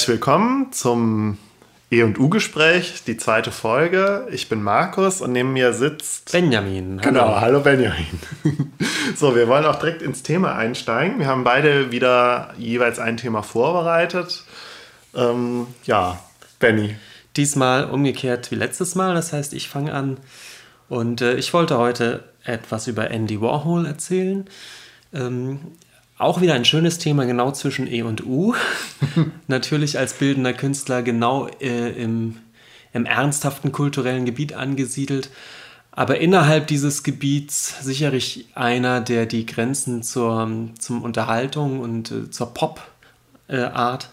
Herzlich willkommen zum E&U-Gespräch, die zweite Folge. Ich bin Markus und neben mir sitzt... Benjamin. Hallo. Genau, hallo Benjamin. so, wir wollen auch direkt ins Thema einsteigen. Wir haben beide wieder jeweils ein Thema vorbereitet. Ähm, ja, Benny. Diesmal umgekehrt wie letztes Mal, das heißt, ich fange an. Und äh, ich wollte heute etwas über Andy Warhol erzählen. Ähm, auch wieder ein schönes Thema, genau zwischen E und U. Natürlich als bildender Künstler genau äh, im, im ernsthaften kulturellen Gebiet angesiedelt. Aber innerhalb dieses Gebiets sicherlich einer, der die Grenzen zur zum Unterhaltung und äh, zur Pop-Art, äh,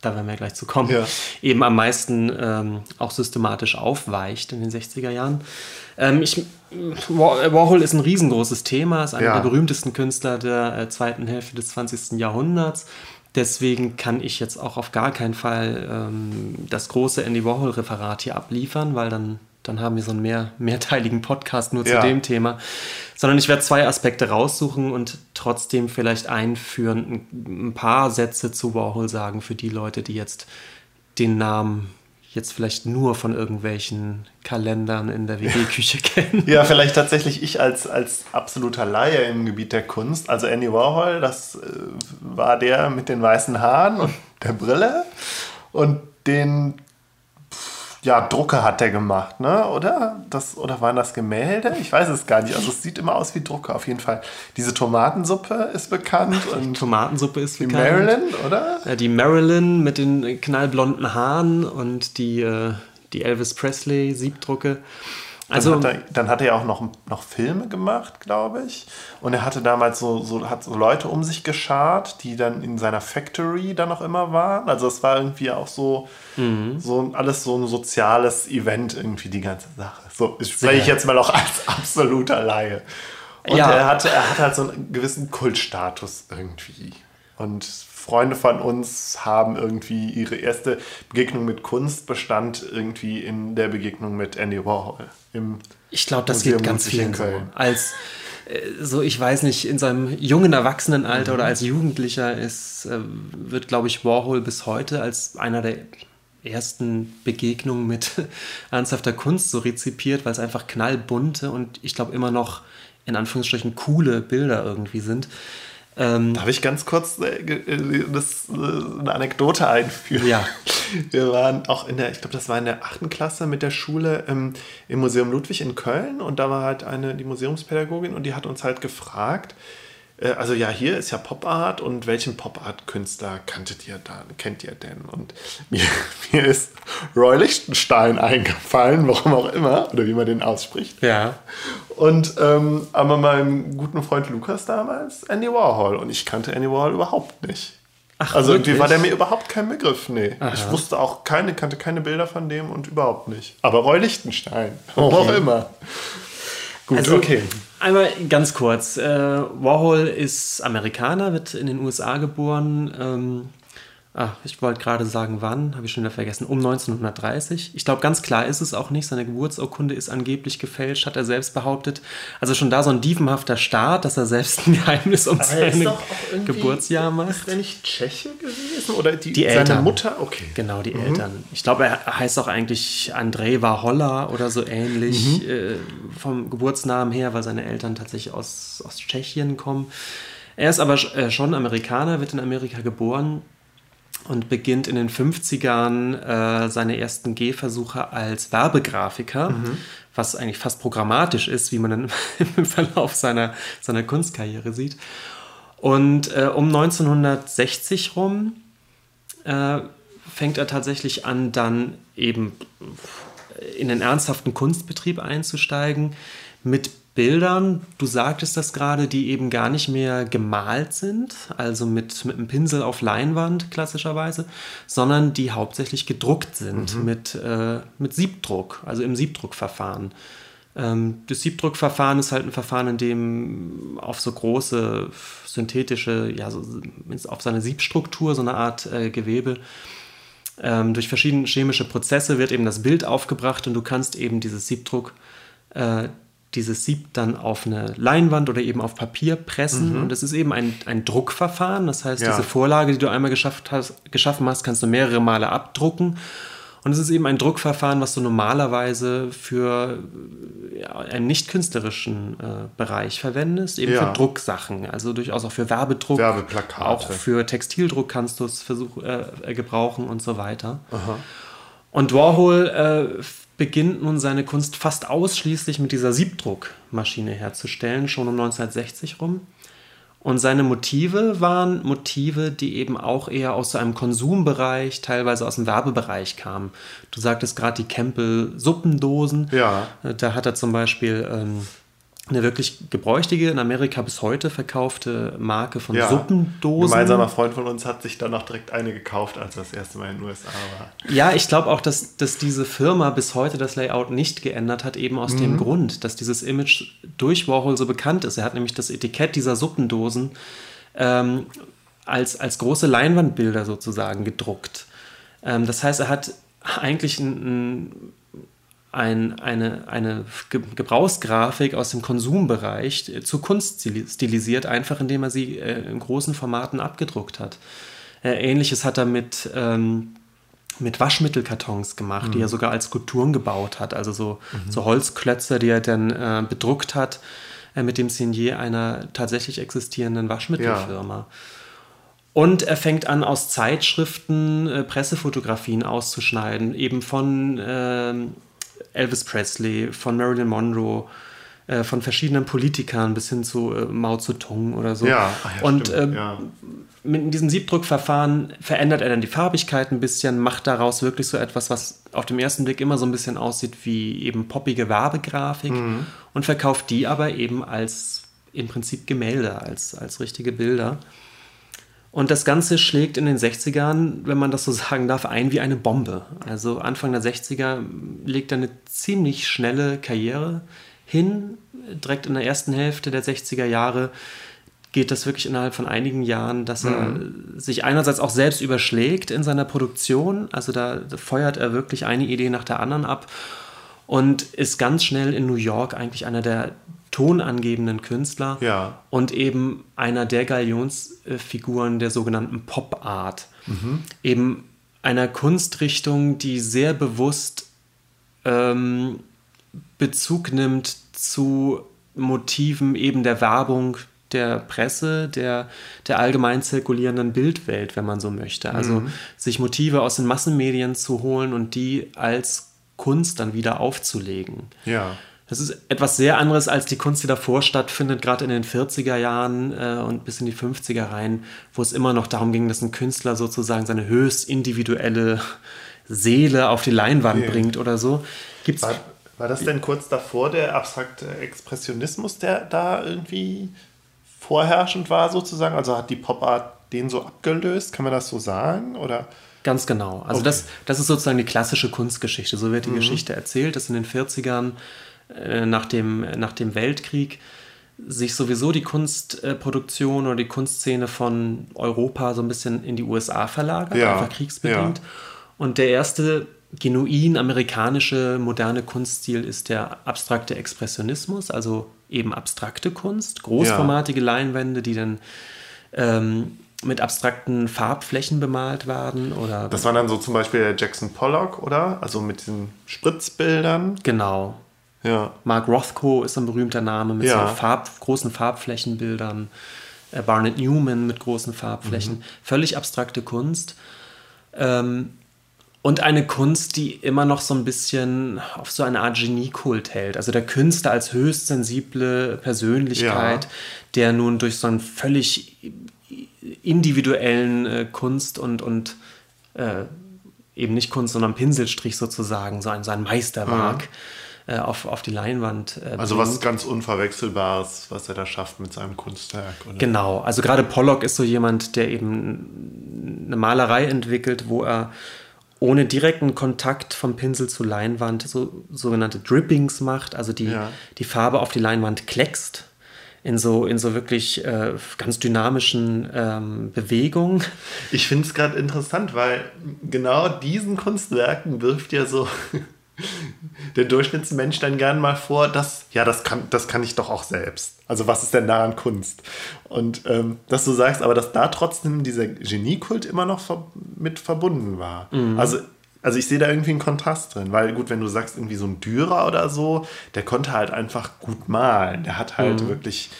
da werden wir gleich zu kommen, ja. eben am meisten ähm, auch systematisch aufweicht in den 60er Jahren. Ähm, ich, Warhol ist ein riesengroßes Thema, ist einer ja. der berühmtesten Künstler der äh, zweiten Hälfte des 20. Jahrhunderts. Deswegen kann ich jetzt auch auf gar keinen Fall ähm, das große Andy Warhol-Referat hier abliefern, weil dann, dann haben wir so einen mehr, mehrteiligen Podcast nur ja. zu dem Thema. Sondern ich werde zwei Aspekte raussuchen und trotzdem vielleicht einführend ein, ein paar Sätze zu Warhol sagen für die Leute, die jetzt den Namen jetzt vielleicht nur von irgendwelchen Kalendern in der WG-Küche kennen. Ja, vielleicht tatsächlich ich als, als absoluter Laie im Gebiet der Kunst. Also Andy Warhol, das äh, war der mit den weißen Haaren und der Brille und den ja, Drucke hat der gemacht, ne? Oder? Das, oder waren das Gemälde? Ich weiß es gar nicht. Also es sieht immer aus wie Drucke, auf jeden Fall. Diese Tomatensuppe ist bekannt. Und die Tomatensuppe ist die bekannt. Die Marilyn, oder? Ja, die Marilyn mit den knallblonden Haaren und die, äh, die Elvis Presley Siebdrucke. Also, dann, hat er, dann hat er auch noch, noch Filme gemacht, glaube ich. Und er hatte damals so, so, hat so Leute um sich geschart, die dann in seiner Factory dann noch immer waren. Also es war irgendwie auch so, mhm. so alles so ein soziales Event, irgendwie die ganze Sache. So, ich spreche ich jetzt mal auch als absoluter Laie. Und ja. er, hatte, er hatte halt so einen gewissen Kultstatus irgendwie. Und Freunde von uns haben irgendwie ihre erste Begegnung mit Kunst bestand irgendwie in der Begegnung mit Andy Warhol. Im ich glaube, das Museum geht ganz vielen so. Als äh, so, ich weiß nicht, in seinem jungen Erwachsenenalter mhm. oder als Jugendlicher ist, äh, wird, glaube ich, Warhol bis heute als einer der ersten Begegnungen mit ernsthafter Kunst so rezipiert, weil es einfach knallbunte und ich glaube immer noch in Anführungsstrichen coole Bilder irgendwie sind. Ähm, Darf ich ganz kurz äh, äh, das, äh, eine Anekdote einführen? Ja. Wir waren auch in der, ich glaube, das war in der achten Klasse mit der Schule ähm, im Museum Ludwig in Köln und da war halt eine, die Museumspädagogin und die hat uns halt gefragt, also ja, hier ist ja Pop Art und welchen Pop Art Künstler kanntet ihr da, kennt ihr denn? Und mir, mir ist Roy Lichtenstein eingefallen, warum auch immer, oder wie man den ausspricht. Ja. Und ähm, aber meinem guten Freund Lukas damals Andy Warhol und ich kannte Andy Warhol überhaupt nicht. Ach, also wirklich? irgendwie war der mir überhaupt kein Begriff. Nee. Aha. Ich wusste auch keine, kannte keine Bilder von dem und überhaupt nicht. Aber Roy Lichtenstein, warum okay. auch immer. Gut, also, okay. Einmal ganz kurz. Äh, Warhol ist Amerikaner, wird in den USA geboren. Ähm, Ah, ich wollte gerade sagen, wann, habe ich schon wieder vergessen. Um 1930. Ich glaube, ganz klar ist es auch nicht. Seine Geburtsurkunde ist angeblich gefälscht, hat er selbst behauptet. Also schon da so ein dievenhafter Start, dass er selbst ein Geheimnis um sein Geburtsjahr macht. Ist er nicht Tscheche gewesen? Oder die, die seine Eltern. Mutter? Okay. Genau, die mhm. Eltern. Ich glaube, er heißt auch eigentlich Andrei Waholla oder so ähnlich mhm. äh, vom Geburtsnamen her, weil seine Eltern tatsächlich aus, aus Tschechien kommen. Er ist aber äh, schon Amerikaner, wird in Amerika geboren und beginnt in den 50ern äh, seine ersten Gehversuche als Werbegrafiker, mhm. was eigentlich fast programmatisch ist, wie man dann im Verlauf seiner, seiner Kunstkarriere sieht. Und äh, um 1960 rum äh, fängt er tatsächlich an, dann eben in den ernsthaften Kunstbetrieb einzusteigen mit Bildern, du sagtest das gerade, die eben gar nicht mehr gemalt sind, also mit, mit einem Pinsel auf Leinwand klassischerweise, sondern die hauptsächlich gedruckt sind mhm. mit, äh, mit Siebdruck, also im Siebdruckverfahren. Ähm, das Siebdruckverfahren ist halt ein Verfahren, in dem auf so große synthetische, ja, so, auf seine Siebstruktur, so eine Art äh, Gewebe, ähm, durch verschiedene chemische Prozesse wird eben das Bild aufgebracht und du kannst eben dieses Siebdruck äh, dieses Sieb dann auf eine Leinwand oder eben auf Papier pressen. Mhm. Und es ist eben ein, ein Druckverfahren. Das heißt, ja. diese Vorlage, die du einmal geschafft hast, geschaffen hast, kannst du mehrere Male abdrucken. Und es ist eben ein Druckverfahren, was du normalerweise für ja, einen nicht künstlerischen äh, Bereich verwendest, eben ja. für Drucksachen, also durchaus auch für Werbedruck, Werbeplakate. auch für Textildruck kannst du es versuch, äh, gebrauchen und so weiter. Aha. Und Warhol äh, beginnt nun seine Kunst fast ausschließlich mit dieser Siebdruckmaschine herzustellen, schon um 1960 rum. Und seine Motive waren Motive, die eben auch eher aus so einem Konsumbereich, teilweise aus dem Werbebereich kamen. Du sagtest gerade die Campbell Suppendosen. Ja. Da hat er zum Beispiel ähm, eine wirklich gebräuchtige, in Amerika bis heute verkaufte Marke von ja. Suppendosen. Ein gemeinsamer Freund von uns hat sich dann noch direkt eine gekauft, als er das erste Mal in den USA war. Ja, ich glaube auch, dass, dass diese Firma bis heute das Layout nicht geändert hat, eben aus mhm. dem Grund, dass dieses Image durch Warhol so bekannt ist. Er hat nämlich das Etikett dieser Suppendosen ähm, als, als große Leinwandbilder sozusagen gedruckt. Ähm, das heißt, er hat eigentlich ein, ein ein, eine, eine Gebrauchsgrafik aus dem Konsumbereich zu Kunst stilisiert, einfach indem er sie äh, in großen Formaten abgedruckt hat. Äh, Ähnliches hat er mit, ähm, mit Waschmittelkartons gemacht, mhm. die er sogar als Skulpturen gebaut hat, also so, mhm. so Holzklötze, die er dann äh, bedruckt hat äh, mit dem Signier einer tatsächlich existierenden Waschmittelfirma. Ja. Und er fängt an, aus Zeitschriften äh, Pressefotografien auszuschneiden, eben von ähm, Elvis Presley, von Marilyn Monroe, äh, von verschiedenen Politikern bis hin zu äh, Mao Zedong oder so. Ja, ja und ähm, ja. mit diesem Siebdruckverfahren verändert er dann die Farbigkeit ein bisschen, macht daraus wirklich so etwas, was auf dem ersten Blick immer so ein bisschen aussieht wie eben poppige Werbegrafik mhm. und verkauft die aber eben als im Prinzip Gemälde, als, als richtige Bilder. Und das Ganze schlägt in den 60ern, wenn man das so sagen darf, ein wie eine Bombe. Also Anfang der 60er legt er eine ziemlich schnelle Karriere hin. Direkt in der ersten Hälfte der 60er Jahre geht das wirklich innerhalb von einigen Jahren, dass er mhm. sich einerseits auch selbst überschlägt in seiner Produktion. Also da feuert er wirklich eine Idee nach der anderen ab und ist ganz schnell in New York eigentlich einer der tonangebenden Künstler ja. und eben einer der Galionsfiguren der sogenannten Pop Art. Mhm. Eben einer Kunstrichtung, die sehr bewusst ähm, Bezug nimmt zu Motiven eben der Werbung, der Presse, der, der allgemein zirkulierenden Bildwelt, wenn man so möchte. Also mhm. sich Motive aus den Massenmedien zu holen und die als Kunst dann wieder aufzulegen. Ja. Das ist etwas sehr anderes als die Kunst, die davor stattfindet, gerade in den 40er Jahren äh, und bis in die 50er rein, wo es immer noch darum ging, dass ein Künstler sozusagen seine höchst individuelle Seele auf die Leinwand okay. bringt oder so. Gibt's war, war das denn kurz davor der abstrakte Expressionismus, der da irgendwie vorherrschend war sozusagen? Also hat die Pop-Art den so abgelöst? Kann man das so sagen? Oder? Ganz genau. Also okay. das, das ist sozusagen die klassische Kunstgeschichte. So wird die mhm. Geschichte erzählt, dass in den 40ern äh, nach, dem, nach dem Weltkrieg sich sowieso die Kunstproduktion oder die Kunstszene von Europa so ein bisschen in die USA verlagert, ja, einfach kriegsbedingt. Ja. Und der erste genuin amerikanische moderne Kunststil ist der abstrakte Expressionismus, also eben abstrakte Kunst, großformatige ja. Leinwände, die dann ähm, mit abstrakten Farbflächen bemalt werden. Oder das war dann so zum Beispiel der Jackson Pollock, oder? Also mit diesen Spritzbildern. Genau. Ja. Mark Rothko ist ein berühmter Name mit ja. so Farb, großen Farbflächenbildern. Äh, Barnett Newman mit großen Farbflächen. Mhm. Völlig abstrakte Kunst. Ähm, und eine Kunst, die immer noch so ein bisschen auf so eine Art Geniekult hält. Also der Künstler als höchst sensible Persönlichkeit, ja. der nun durch so einen völlig individuellen äh, Kunst und, und äh, eben nicht Kunst, sondern Pinselstrich sozusagen, so ein, so ein Meisterwerk. Mhm äh, auf, auf die Leinwand. Äh, also was ganz Unverwechselbares, was er da schafft mit seinem Kunstwerk. Oder? Genau, also gerade Pollock ist so jemand, der eben eine Malerei entwickelt, wo er ohne direkten Kontakt vom Pinsel zur Leinwand so sogenannte Drippings macht, also die, ja. die Farbe auf die Leinwand kleckst in so, in so wirklich äh, ganz dynamischen ähm, Bewegungen. Ich finde es gerade interessant, weil genau diesen Kunstwerken wirft ja so der Durchschnittsmensch dann gern mal vor, dass, ja, das kann, das kann ich doch auch selbst. Also was ist denn daran Kunst? Und ähm, dass du sagst, aber dass da trotzdem dieser Geniekult immer noch ver mit verbunden war. Mhm. Also also ich sehe da irgendwie einen Kontrast drin, weil gut, wenn du sagst, irgendwie so ein Dürer oder so, der konnte halt einfach gut malen. Der hat halt mhm. wirklich,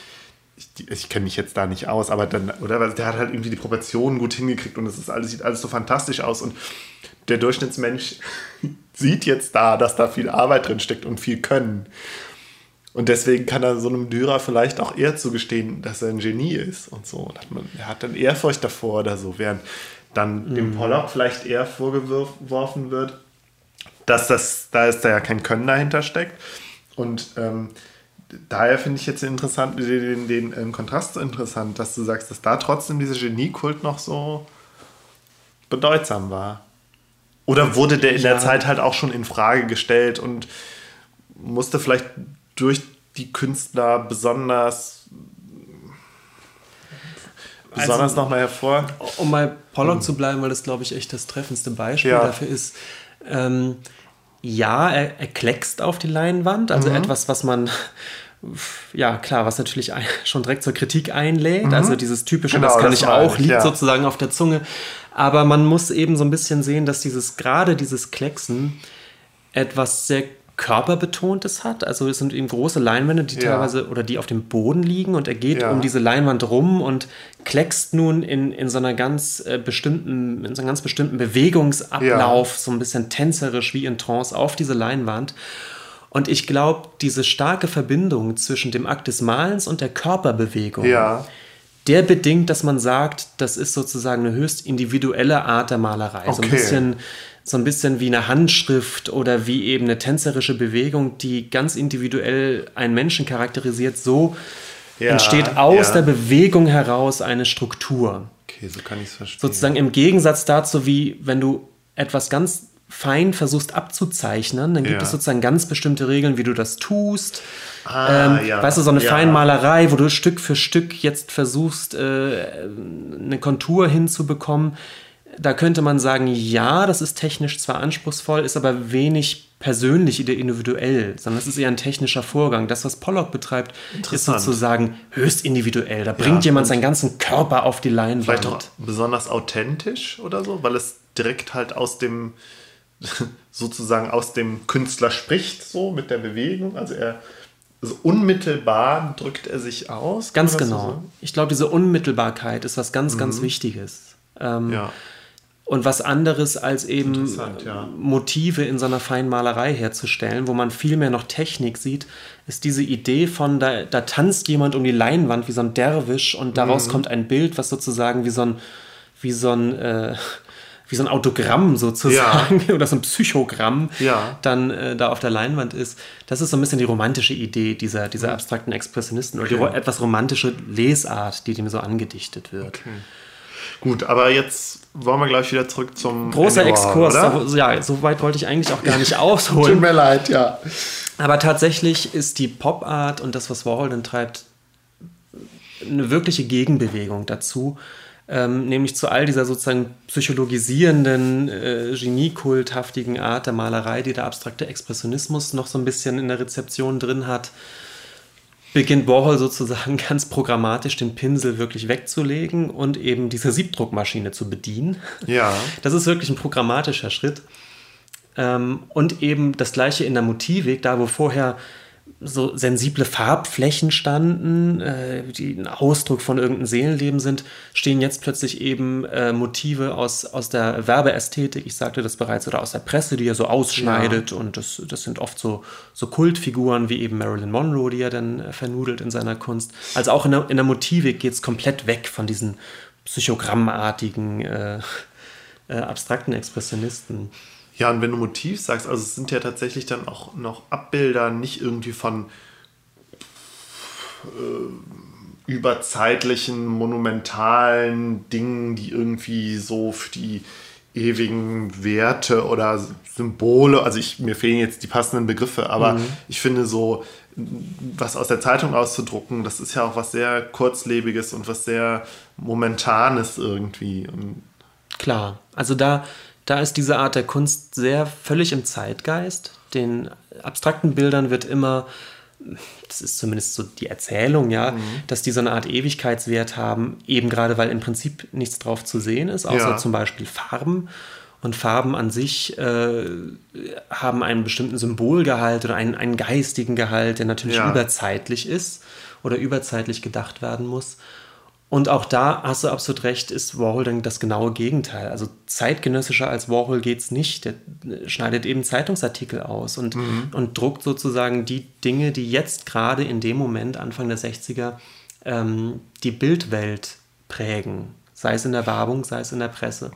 ich, ich kenne mich jetzt da nicht aus, aber dann, oder der hat halt irgendwie die Proportionen gut hingekriegt und es ist alles, sieht alles so fantastisch aus und der Durchschnittsmensch sieht jetzt da, dass da viel Arbeit drin steckt und viel Können. Und deswegen kann er so einem Dürer vielleicht auch eher zugestehen, dass er ein Genie ist und so. Und hat man, er hat dann Ehrfurcht davor oder so, während dann mhm. dem Pollock vielleicht eher vorgeworfen wird, dass das, da ist da ja kein Können dahinter steckt. Und ähm, daher finde ich jetzt interessant, den, den, den ähm, Kontrast so interessant, dass du sagst, dass da trotzdem dieser Geniekult noch so bedeutsam war. Oder wurde der in ja. der Zeit halt auch schon in Frage gestellt und musste vielleicht durch die Künstler besonders besonders also, nochmal hervor. Um bei Pollock hm. zu bleiben, weil das, glaube ich, echt das treffendste Beispiel ja. dafür ist. Ähm, ja, er, er kleckst auf die Leinwand, also mhm. etwas, was man ja, klar, was natürlich schon direkt zur Kritik einlädt. Mhm. Also dieses typische, genau, das kann das ich auch, liegt ja. sozusagen auf der Zunge. Aber man muss eben so ein bisschen sehen, dass dieses, gerade dieses Klecksen etwas sehr körperbetontes hat. Also es sind eben große Leinwände, die ja. teilweise oder die auf dem Boden liegen und er geht ja. um diese Leinwand rum und kleckst nun in, in so einer ganz äh, bestimmten, in so einem ganz bestimmten Bewegungsablauf, so ein bisschen tänzerisch wie in Trance auf diese Leinwand. Und ich glaube, diese starke Verbindung zwischen dem Akt des Malens und der Körperbewegung, der bedingt, dass man sagt, das ist sozusagen eine höchst individuelle Art der Malerei. Okay. So ein bisschen so ein bisschen wie eine Handschrift oder wie eben eine tänzerische Bewegung, die ganz individuell einen Menschen charakterisiert, so ja, entsteht aus ja. der Bewegung heraus eine Struktur. Okay, so kann ich es verstehen. Sozusagen im Gegensatz dazu, wie wenn du etwas ganz fein versuchst abzuzeichnen, dann gibt ja. es sozusagen ganz bestimmte Regeln, wie du das tust. Ah, ähm, ja. Weißt du, so eine ja. Feinmalerei, wo du Stück für Stück jetzt versuchst, äh, eine Kontur hinzubekommen da könnte man sagen, ja, das ist technisch zwar anspruchsvoll, ist aber wenig persönlich oder individuell, sondern es ist eher ein technischer Vorgang. Das, was Pollock betreibt, ist sozusagen höchst individuell. Da bringt jemand seinen ganzen Körper auf die Leinwand. Vielleicht auch besonders authentisch oder so, weil es direkt halt aus dem sozusagen aus dem Künstler spricht, so mit der Bewegung. Also er also unmittelbar drückt er sich aus. Ganz genau. Ich glaube, diese Unmittelbarkeit ist was ganz, mhm. ganz Wichtiges. Ähm, ja und was anderes als eben ja. Motive in so einer Feinmalerei herzustellen, wo man viel mehr noch Technik sieht, ist diese Idee von, da, da tanzt jemand um die Leinwand wie so ein Derwisch und daraus mhm. kommt ein Bild, was sozusagen wie so ein, wie so ein, äh, wie so ein Autogramm sozusagen ja. oder so ein Psychogramm ja. dann äh, da auf der Leinwand ist. Das ist so ein bisschen die romantische Idee dieser, dieser mhm. abstrakten Expressionisten okay. oder die etwas romantische Lesart, die dem so angedichtet wird. Okay. Gut, aber jetzt wollen wir gleich wieder zurück zum. Großer Annual, Exkurs. Da, ja, so weit wollte ich eigentlich auch gar nicht ausholen. Tut mir leid, ja. Aber tatsächlich ist die Pop-Art und das, was Warhol dann treibt, eine wirkliche Gegenbewegung dazu. Ähm, nämlich zu all dieser sozusagen psychologisierenden, äh, geniekulthaftigen Art der Malerei, die der abstrakte Expressionismus noch so ein bisschen in der Rezeption drin hat beginnt Warhol sozusagen ganz programmatisch den Pinsel wirklich wegzulegen und eben diese Siebdruckmaschine zu bedienen. Ja. Das ist wirklich ein programmatischer Schritt. Ähm, und eben das gleiche in der Motivik, da wo vorher so sensible Farbflächen standen, äh, die ein Ausdruck von irgendeinem Seelenleben sind, stehen jetzt plötzlich eben äh, Motive aus, aus der Werbeästhetik, ich sagte das bereits, oder aus der Presse, die er so ausschneidet. Ja. Und das, das sind oft so, so Kultfiguren wie eben Marilyn Monroe, die er dann äh, vernudelt in seiner Kunst. Also auch in der, in der Motivik geht es komplett weg von diesen psychogrammartigen, äh, äh, abstrakten Expressionisten. Ja, und wenn du Motiv sagst, also es sind ja tatsächlich dann auch noch Abbilder, nicht irgendwie von äh, überzeitlichen, monumentalen Dingen, die irgendwie so für die ewigen Werte oder Symbole, also ich, mir fehlen jetzt die passenden Begriffe, aber mhm. ich finde so, was aus der Zeitung auszudrucken, das ist ja auch was sehr kurzlebiges und was sehr momentanes irgendwie. Und Klar, also da da ist diese Art der Kunst sehr völlig im Zeitgeist. den abstrakten Bildern wird immer, das ist zumindest so die Erzählung, ja, mhm. dass die so eine Art Ewigkeitswert haben, eben gerade weil im Prinzip nichts drauf zu sehen ist, außer ja. zum Beispiel Farben. Und Farben an sich äh, haben einen bestimmten Symbolgehalt oder einen, einen geistigen Gehalt, der natürlich ja. überzeitlich ist oder überzeitlich gedacht werden muss. Und auch da hast du absolut recht, ist Warhol dann das genaue Gegenteil. Also zeitgenössischer als Warhol geht es nicht. Der schneidet eben Zeitungsartikel aus und, mhm. und druckt sozusagen die Dinge, die jetzt gerade in dem Moment, Anfang der 60er, ähm, die Bildwelt prägen. Sei es in der Werbung, sei es in der Presse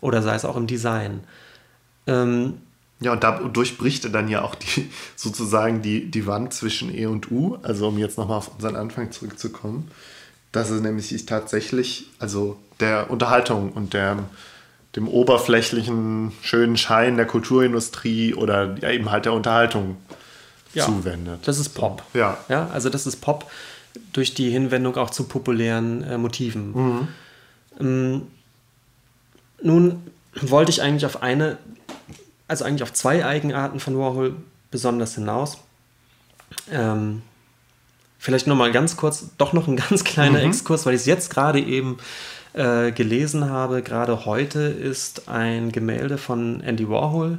oder sei es auch im Design. Ähm, ja, und da durchbricht er dann ja auch die, sozusagen die, die Wand zwischen E und U, also um jetzt nochmal auf unseren Anfang zurückzukommen dass es nämlich sich tatsächlich, also der Unterhaltung und der, dem oberflächlichen, schönen Schein der Kulturindustrie oder ja, eben halt der Unterhaltung ja, zuwendet. Das ist Pop. Ja. ja. Also das ist Pop durch die Hinwendung auch zu populären äh, Motiven. Mhm. Ähm, nun wollte ich eigentlich auf eine, also eigentlich auf zwei Eigenarten von Warhol besonders hinaus. Ähm, Vielleicht noch mal ganz kurz, doch noch ein ganz kleiner mhm. Exkurs, weil ich es jetzt gerade eben äh, gelesen habe. Gerade heute ist ein Gemälde von Andy Warhol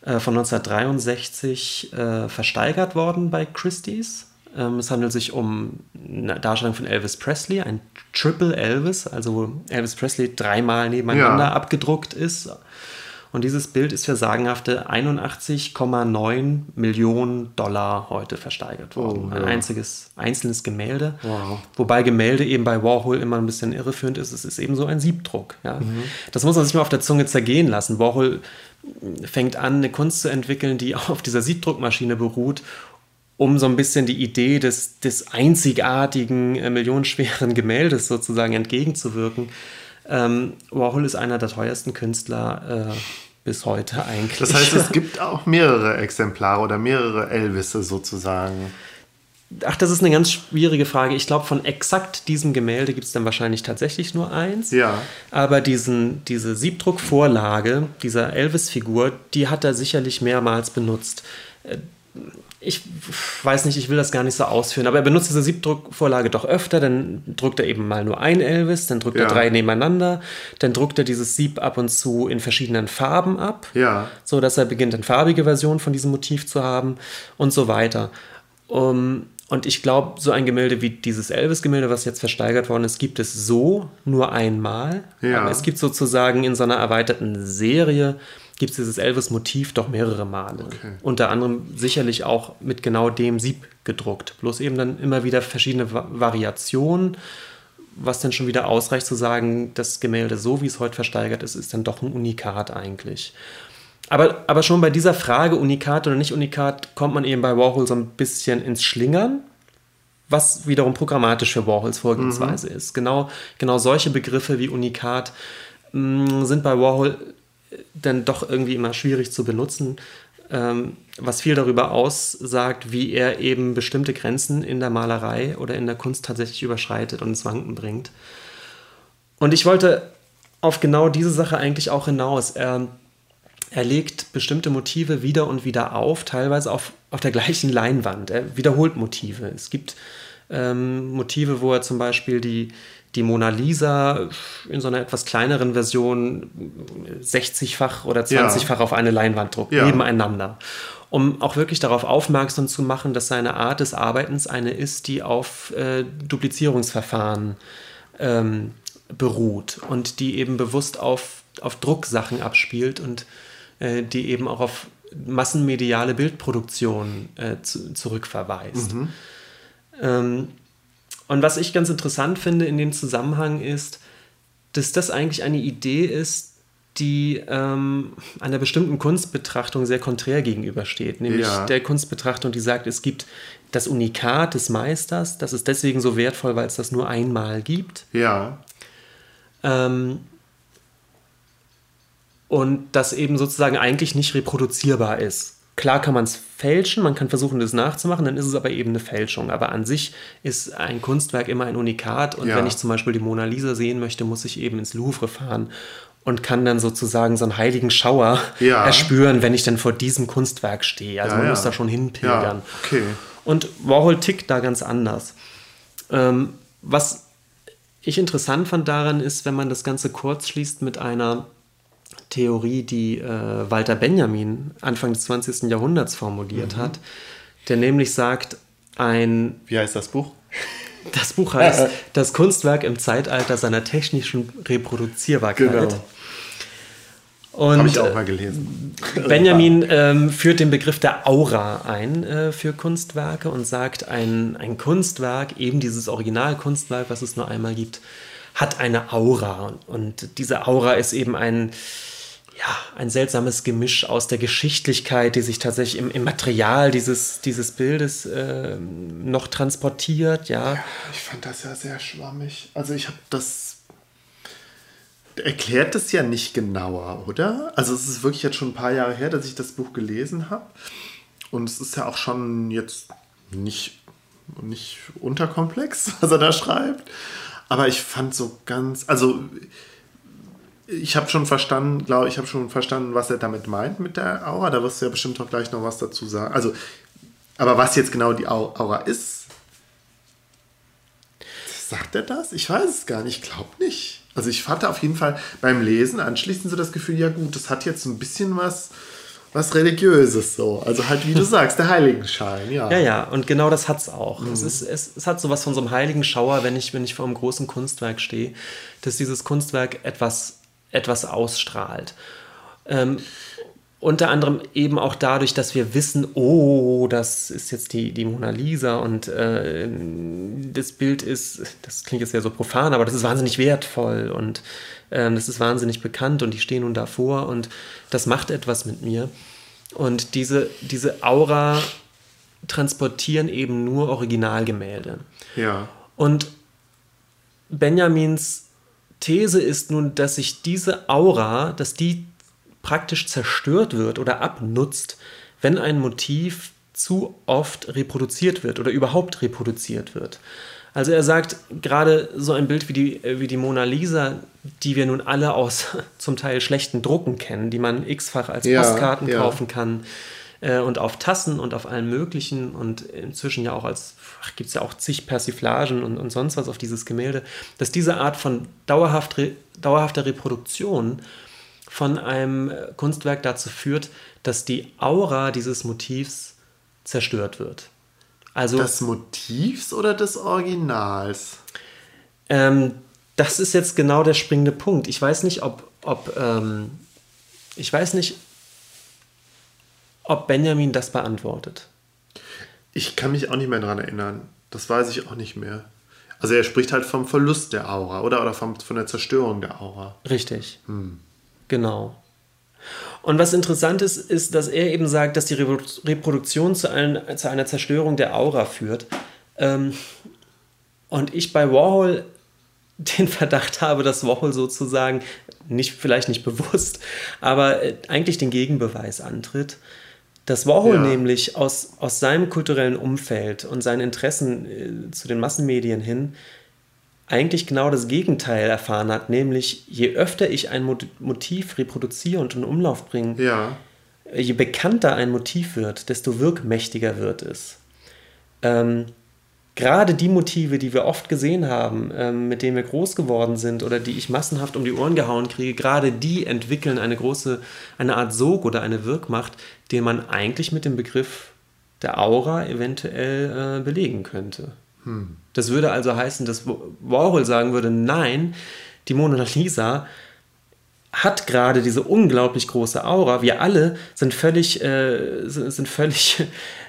äh, von 1963 äh, versteigert worden bei Christie's. Ähm, es handelt sich um eine Darstellung von Elvis Presley, ein Triple Elvis, also Elvis Presley dreimal nebeneinander ja. abgedruckt ist und dieses Bild ist für sagenhafte 81,9 Millionen Dollar heute versteigert worden. Oh, ja. Ein einziges, einzelnes Gemälde. Wow. Wobei Gemälde eben bei Warhol immer ein bisschen irreführend ist. Es ist eben so ein Siebdruck. Ja. Mhm. Das muss man sich mal auf der Zunge zergehen lassen. Warhol fängt an, eine Kunst zu entwickeln, die auf dieser Siebdruckmaschine beruht um so ein bisschen die Idee des, des einzigartigen, äh, millionenschweren Gemäldes sozusagen entgegenzuwirken. Ähm, Warhol ist einer der teuersten Künstler äh, bis heute eigentlich. Das heißt, es gibt auch mehrere Exemplare oder mehrere Elvisse sozusagen. Ach, das ist eine ganz schwierige Frage. Ich glaube, von exakt diesem Gemälde gibt es dann wahrscheinlich tatsächlich nur eins. Ja. Aber diesen, diese Siebdruckvorlage dieser Elvis-Figur, die hat er sicherlich mehrmals benutzt. Ich weiß nicht, ich will das gar nicht so ausführen, aber er benutzt diese Siebdruckvorlage doch öfter. Dann druckt er eben mal nur ein Elvis, dann druckt ja. er drei nebeneinander, dann druckt er dieses Sieb ab und zu in verschiedenen Farben ab, ja. so dass er beginnt, eine farbige Version von diesem Motiv zu haben und so weiter. Um, und ich glaube, so ein Gemälde wie dieses Elvis-Gemälde, was jetzt versteigert worden ist, gibt es so nur einmal. Ja. Aber es gibt sozusagen in so einer erweiterten Serie gibt es dieses Elvis-Motiv doch mehrere Male. Okay. Unter anderem sicherlich auch mit genau dem Sieb gedruckt. Bloß eben dann immer wieder verschiedene Va Variationen, was dann schon wieder ausreicht zu sagen, das Gemälde, so wie es heute versteigert ist, ist dann doch ein Unikat eigentlich. Aber, aber schon bei dieser Frage, Unikat oder nicht Unikat, kommt man eben bei Warhol so ein bisschen ins Schlingern, was wiederum programmatisch für Warhols Vorgehensweise mhm. ist. Genau, genau solche Begriffe wie Unikat mh, mm, sind bei Warhol dann doch irgendwie immer schwierig zu benutzen, ähm, was viel darüber aussagt, wie er eben bestimmte Grenzen in der Malerei oder in der Kunst tatsächlich überschreitet und ins Wanken bringt. Und ich wollte auf genau diese Sache eigentlich auch hinaus. Er, er legt bestimmte Motive wieder und wieder auf, teilweise auf, auf der gleichen Leinwand. Er wiederholt Motive. Es gibt ähm, Motive, wo er zum Beispiel die, die Mona Lisa in so einer etwas kleineren Version 60-fach oder 20-fach ja. auf eine Leinwand druckt, ja. nebeneinander. Um auch wirklich darauf aufmerksam zu machen, dass seine Art des Arbeitens eine ist, die auf äh, Duplizierungsverfahren ähm, beruht und die eben bewusst auf, auf Drucksachen abspielt und äh, die eben auch auf massenmediale Bildproduktion äh, zu, zurückverweist. Mhm. Ähm, und was ich ganz interessant finde in dem Zusammenhang ist, dass das eigentlich eine Idee ist, die ähm, einer bestimmten Kunstbetrachtung sehr konträr gegenübersteht. Nämlich ja. der Kunstbetrachtung, die sagt, es gibt das Unikat des Meisters, das ist deswegen so wertvoll, weil es das nur einmal gibt. Ja. Ähm, und das eben sozusagen eigentlich nicht reproduzierbar ist. Klar kann man es fälschen, man kann versuchen, das nachzumachen, dann ist es aber eben eine Fälschung. Aber an sich ist ein Kunstwerk immer ein Unikat und ja. wenn ich zum Beispiel die Mona Lisa sehen möchte, muss ich eben ins Louvre fahren und kann dann sozusagen so einen heiligen Schauer Ja. erspüren, wenn ich dann vor diesem Kunstwerk stehe. Also Ja, man muss da schon hinpilgern. Okay. Und Warhol tickt da ganz anders. Ähm, was ich interessant fand daran ist, wenn man das Ganze kurz schließt mit einer Theorie, die äh, Walter Benjamin Anfang des 20. Jahrhunderts formuliert hat, der nämlich sagt, ein Wie heißt das Buch? das Buch heißt Das Kunstwerk im Zeitalter seiner technischen Reproduzierbarkeit. Genau. Und Habe ich auch äh, mal gelesen. Benjamin ähm, führt den Begriff der Aura ein äh, für Kunstwerke und sagt, ein, ein Kunstwerk, eben dieses Originalkunstwerk, was es nur einmal gibt, hat eine Aura. Und diese Aura ist eben ein, ja, ein seltsames Gemisch aus der Geschichtlichkeit, die sich tatsächlich im, im Material dieses, dieses Bildes äh, noch transportiert. Ja. Ich fand das ja sehr schwammig. Also ich habe das erklärt es ja nicht genauer, oder? Also es ist wirklich jetzt schon ein paar Jahre her, dass ich das Buch gelesen habe. Und es ist ja auch schon jetzt nicht, nicht unterkomplex, was er da schreibt. Aber ich fand so ganz, also ich habe schon verstanden, glaube ich, habe schon verstanden, was er damit meint mit der Aura. Da wirst du ja bestimmt auch gleich noch was dazu sagen. Also, aber was jetzt genau die Au- Aura ist, sagt er das? Ich weiß es gar nicht. Ich glaube nicht. Also ich hatte auf jeden Fall beim Lesen anschließend so das Gefühl, ja gut, das hat jetzt so ein bisschen was, was Religiöses so. Also halt, wie du sagst, der Heiligenschein, ja. Ja, ja, und genau das hat es auch. Es, ist, es, es hat sowas von so einem heiligen Schauer, wenn ich, wenn ich vor einem großen Kunstwerk stehe, dass dieses Kunstwerk etwas, etwas ausstrahlt. Ähm, unter anderem eben auch dadurch, dass wir wissen, oh, das ist jetzt die, die Mona Lisa und äh, das Bild ist, das klingt jetzt ja so profan, aber das ist wahnsinnig wertvoll und ähm, das ist wahnsinnig bekannt und die stehen nun davor und das macht etwas mit mir. Und diese, diese Aura transportieren eben nur Originalgemälde. Ja. Und Benjamins These ist nun, dass sich diese Aura, dass die praktisch zerstört wird oder abnutzt, wenn ein Motiv zu oft reproduziert wird oder überhaupt reproduziert wird. Also er sagt, gerade so ein Bild wie die, äh, wie die Mona Lisa, die wir nun alle aus zum Teil schlechten Drucken kennen, die man x-fach als Ja, Postkarten ja. kaufen kann äh, und auf Tassen und auf allen möglichen und inzwischen ja auch als, gibt es ja auch zig Persiflagen und, und sonst was auf dieses Gemälde, dass diese Art von dauerhaft, re, dauerhafter Reproduktion von einem äh, Kunstwerk dazu führt, dass die Aura dieses Motivs zerstört wird. Also Des Motivs oder des Originals? ähm, das ist jetzt genau der springende Punkt. Ich weiß nicht, ob, ob ähm, ich weiß nicht, ob Benjamin das beantwortet. Ich kann mich auch nicht mehr daran erinnern. Das weiß ich auch nicht mehr. Also er spricht halt vom Verlust der Aura, oder? Oder vom, von der Zerstörung der Aura. Richtig. Genau. Und was interessant ist, ist, dass er eben sagt, dass die Reprodu- Reproduktion zu, ein, zu einer Zerstörung der Aura führt. Ähm, und ich bei Warhol den Verdacht habe, dass Warhol sozusagen, nicht, vielleicht nicht bewusst, aber äh, eigentlich den Gegenbeweis antritt. Dass Warhol Ja. nämlich aus, aus seinem kulturellen Umfeld und seinen Interessen äh, zu den Massenmedien hin eigentlich genau das Gegenteil erfahren hat, nämlich je öfter ich ein Mot- Motiv reproduziere und in Umlauf bringe, Ja. je bekannter ein Motiv wird, desto wirkmächtiger wird es. Ähm, gerade die Motive, die wir oft gesehen haben, ähm, mit denen wir groß geworden sind oder die ich massenhaft um die Ohren gehauen kriege, gerade die entwickeln eine große, eine Art Sog oder eine Wirkmacht, den man eigentlich mit dem Begriff der Aura eventuell äh, belegen könnte. Das würde also heißen, dass Warhol sagen würde, nein, die Mona Lisa hat gerade diese unglaublich große Aura. Wir alle sind völlig, äh, sind sind völlig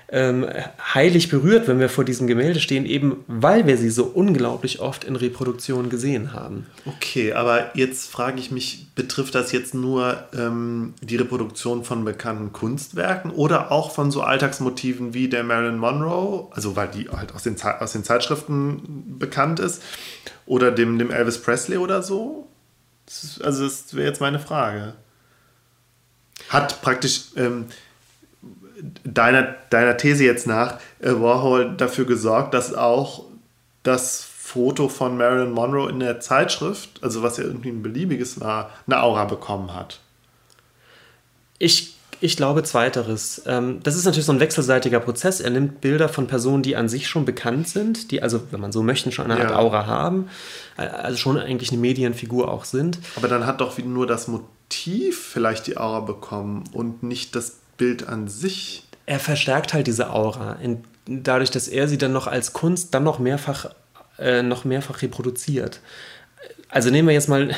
ähm, heilig berührt, wenn wir vor diesem Gemälde stehen, eben weil wir sie so unglaublich oft in Reproduktion gesehen haben. Okay, aber jetzt frage ich mich, betrifft das jetzt nur ähm, die Reproduktion von bekannten Kunstwerken oder auch von so Alltagsmotiven wie der Marilyn Monroe, also weil die halt aus den, aus den Zeitschriften bekannt ist, oder dem, dem Elvis Presley oder so? Das ist, also das wäre jetzt meine Frage. Hat praktisch ähm, deiner, deiner These jetzt nach äh, Warhol dafür gesorgt, dass auch das Foto von Marilyn Monroe in der Zeitschrift, also was ja irgendwie ein beliebiges war, eine Aura bekommen hat. Ich, ich glaube zweiteres. Ähm, das ist natürlich so ein wechselseitiger Prozess. Er nimmt Bilder von Personen, die an sich schon bekannt sind, die also, wenn man so möchte, schon eine Art ja. Aura haben, also schon eigentlich eine Medienfigur auch sind. Aber dann hat doch nur das Motiv vielleicht die Aura bekommen und nicht das Bild an sich. Er verstärkt halt diese Aura, dadurch, dass er sie dann noch als Kunst dann noch mehrfach, äh, noch mehrfach reproduziert. Also nehmen wir jetzt mal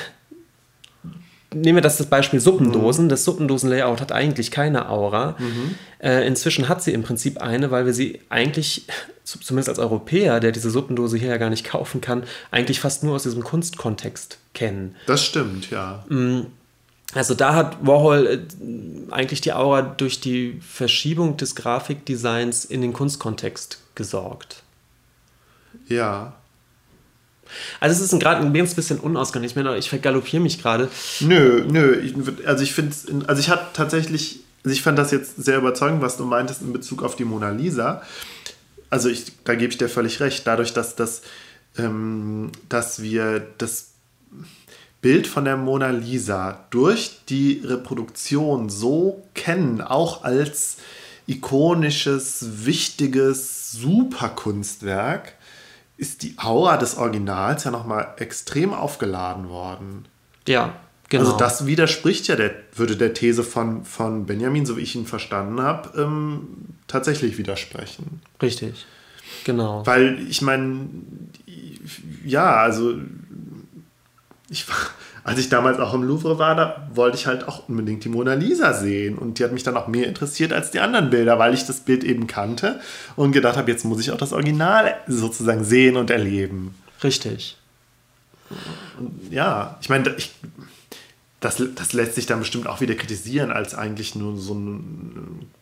nehmen wir das, das Beispiel Suppendosen. Mhm. Das Suppendosen-Layout hat eigentlich keine Aura. Mhm. Äh, inzwischen hat sie im Prinzip eine, weil wir sie eigentlich, zumindest als Europäer, der diese Suppendose hier ja gar nicht kaufen kann, eigentlich fast nur aus diesem Kunstkontext kennen. Das stimmt, ja. Also da hat Warhol äh, eigentlich die Aura durch die Verschiebung des Grafikdesigns in den Kunstkontext gesorgt. Ja. Also es ist gerade ein ganz bisschen unausgegangen. Ich meine, ich vergaloppiere mich gerade. Nö, nö. Ich, also ich finde, also ich hatte tatsächlich, also ich fand das jetzt sehr überzeugend, was du meintest in Bezug auf die Mona Lisa. Also ich, da gebe ich dir völlig recht. Dadurch, dass das, ähm, dass wir das Bild von der Mona Lisa durch die Reproduktion so kennen, auch als ikonisches, wichtiges Superkunstwerk, ist die Aura des Originals ja nochmal extrem aufgeladen worden. Ja, genau. Also das widerspricht ja der, würde der These von, von Benjamin, so wie ich ihn verstanden habe, ähm, tatsächlich widersprechen. Richtig, genau. Weil ich meine, ja, also ich war als ich damals auch im Louvre war, da wollte ich halt auch unbedingt die Mona Lisa sehen. Und die hat mich dann auch mehr interessiert als die anderen Bilder, weil ich das Bild eben kannte und gedacht habe, jetzt muss ich auch das Original sozusagen sehen und erleben. Richtig. Ja, ich meine, ich, das, das lässt sich dann bestimmt auch wieder kritisieren als eigentlich nur so eine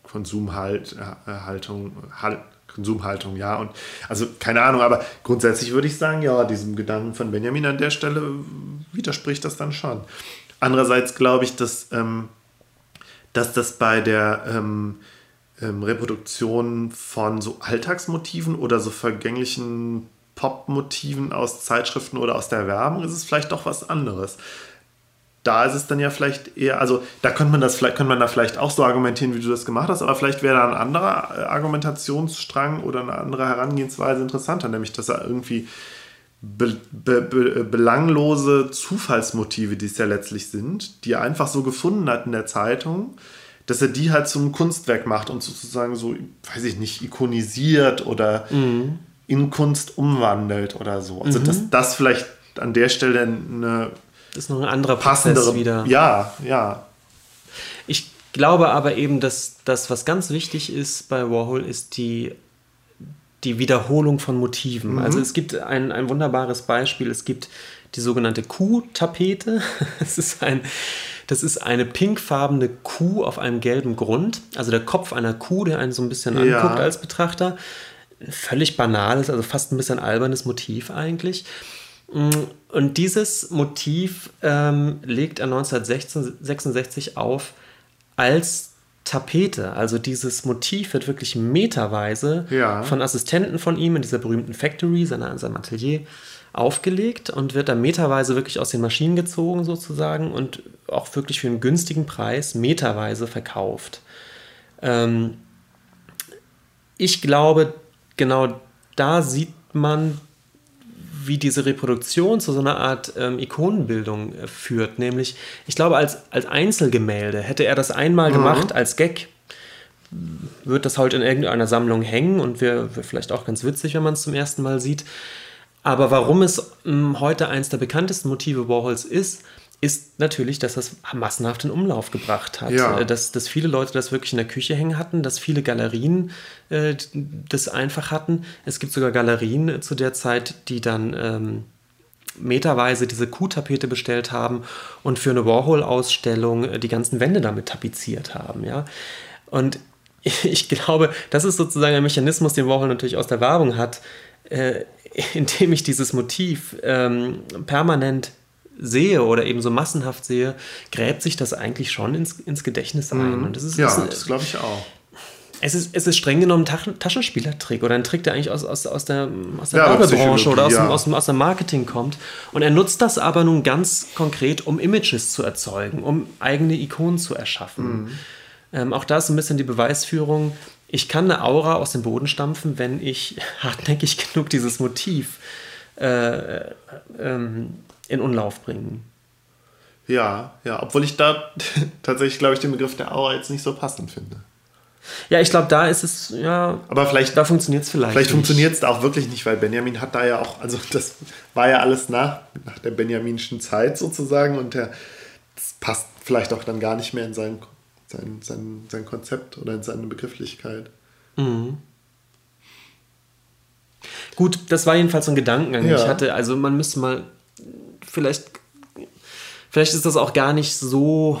Konsumhaltung, halt, Konsumhaltung, ja. Und also keine Ahnung, aber grundsätzlich würde ich sagen, ja, diesem Gedanken von Benjamin an der Stelle widerspricht das dann schon. Andererseits glaube ich, dass, ähm, dass das bei der ähm, ähm, Reproduktion von so Alltagsmotiven oder so vergänglichen Popmotiven aus Zeitschriften oder aus der Werbung ist es vielleicht doch was anderes da ist es dann ja vielleicht eher, also da könnte man das vielleicht, könnte man da vielleicht auch so argumentieren, wie du das gemacht hast, aber vielleicht wäre da ein anderer äh, Argumentationsstrang oder eine andere Herangehensweise interessanter, nämlich dass er irgendwie be, be, be, belanglose Zufallsmotive, die es ja letztlich sind, die er einfach so gefunden hat in der Zeitung, dass er die halt zum Kunstwerk macht und sozusagen so, weiß ich nicht, ikonisiert oder mhm. in Kunst umwandelt oder so. Also mhm. dass das vielleicht an der Stelle eine ist noch ein anderer Prozess wieder. Ja, ja. Ich glaube aber eben, dass das, was ganz wichtig ist bei Warhol, ist die, die Wiederholung von Motiven. Mhm. Also es gibt ein, ein wunderbares Beispiel. Es gibt die sogenannte Kuh-Tapete. Das ist ein das ist eine pinkfarbene Kuh auf einem gelben Grund. Also der Kopf einer Kuh, der einen so ein bisschen ja. anguckt als Betrachter. Völlig banales, also fast ein bisschen albernes Motiv eigentlich. Und dieses Motiv ähm, legt er 1966 auf als Tapete. Also dieses Motiv wird wirklich meterweise ja. von Assistenten von ihm in dieser berühmten Factory, seiner, seinem Atelier, aufgelegt und wird dann meterweise wirklich aus den Maschinen gezogen sozusagen und auch wirklich für einen günstigen Preis meterweise verkauft. Ähm, ich glaube, genau da sieht man wie diese Reproduktion zu so einer Art ähm, Ikonenbildung äh, führt. Nämlich, ich glaube, als, als Einzelgemälde hätte er das einmal mhm. gemacht als Gag, wird das heute in irgendeiner Sammlung hängen und wäre wär vielleicht auch ganz witzig, wenn man es zum ersten Mal sieht. Aber warum es ähm, heute eines der bekanntesten Motive Warhols ist, ist natürlich, dass das massenhaft in Umlauf gebracht hat. Ja. Äh, dass, dass viele Leute das wirklich in der Küche hängen hatten, dass viele Galerien äh, das einfach hatten. Es gibt sogar Galerien äh, zu der Zeit, die dann ähm, meterweise diese Kuhtapete bestellt haben und für eine Warhol-Ausstellung äh, die ganzen Wände damit tapeziert haben. Ja? Und ich glaube, das ist sozusagen ein Mechanismus, den Warhol natürlich aus der Werbung hat, indem ich dieses Motiv ähm, permanent sehe oder eben so massenhaft sehe, gräbt sich das eigentlich schon ins, ins Gedächtnis ein. Mhm. Und das ist, ja, ist, das glaube ich auch. Es ist, es ist streng genommen ein Taschenspielertrick oder ein Trick, der eigentlich aus, aus, aus der, aus der Ja, Werbebranche oder aus, Psychologie, dem, ja. aus, dem, aus dem Marketing kommt. Und er nutzt das aber nun ganz konkret, um Images zu erzeugen, um eigene Ikonen zu erschaffen. Ähm, auch da ist ein bisschen die Beweisführung, ich kann eine Aura aus dem Boden stampfen, wenn ich hartnäckig genug dieses Motiv äh, ähm, in Umlauf bringe. Ja, ja, obwohl ich da tatsächlich, glaube ich, den Begriff der Aura jetzt nicht so passend finde. Ja, ich glaube, da ist es, ja, Aber vielleicht, da funktioniert es vielleicht. vielleicht funktioniert es auch wirklich nicht, weil Benjamin hat da ja auch, also das war ja alles nach, nach der benjaminischen Zeit sozusagen und der, das passt vielleicht auch dann gar nicht mehr in sein, sein, sein, sein Konzept oder in seine Begrifflichkeit. Gut, das war jedenfalls so ein Gedankengang. Ja. Ich hatte, also man müsste mal, vielleicht, vielleicht ist das auch gar nicht so,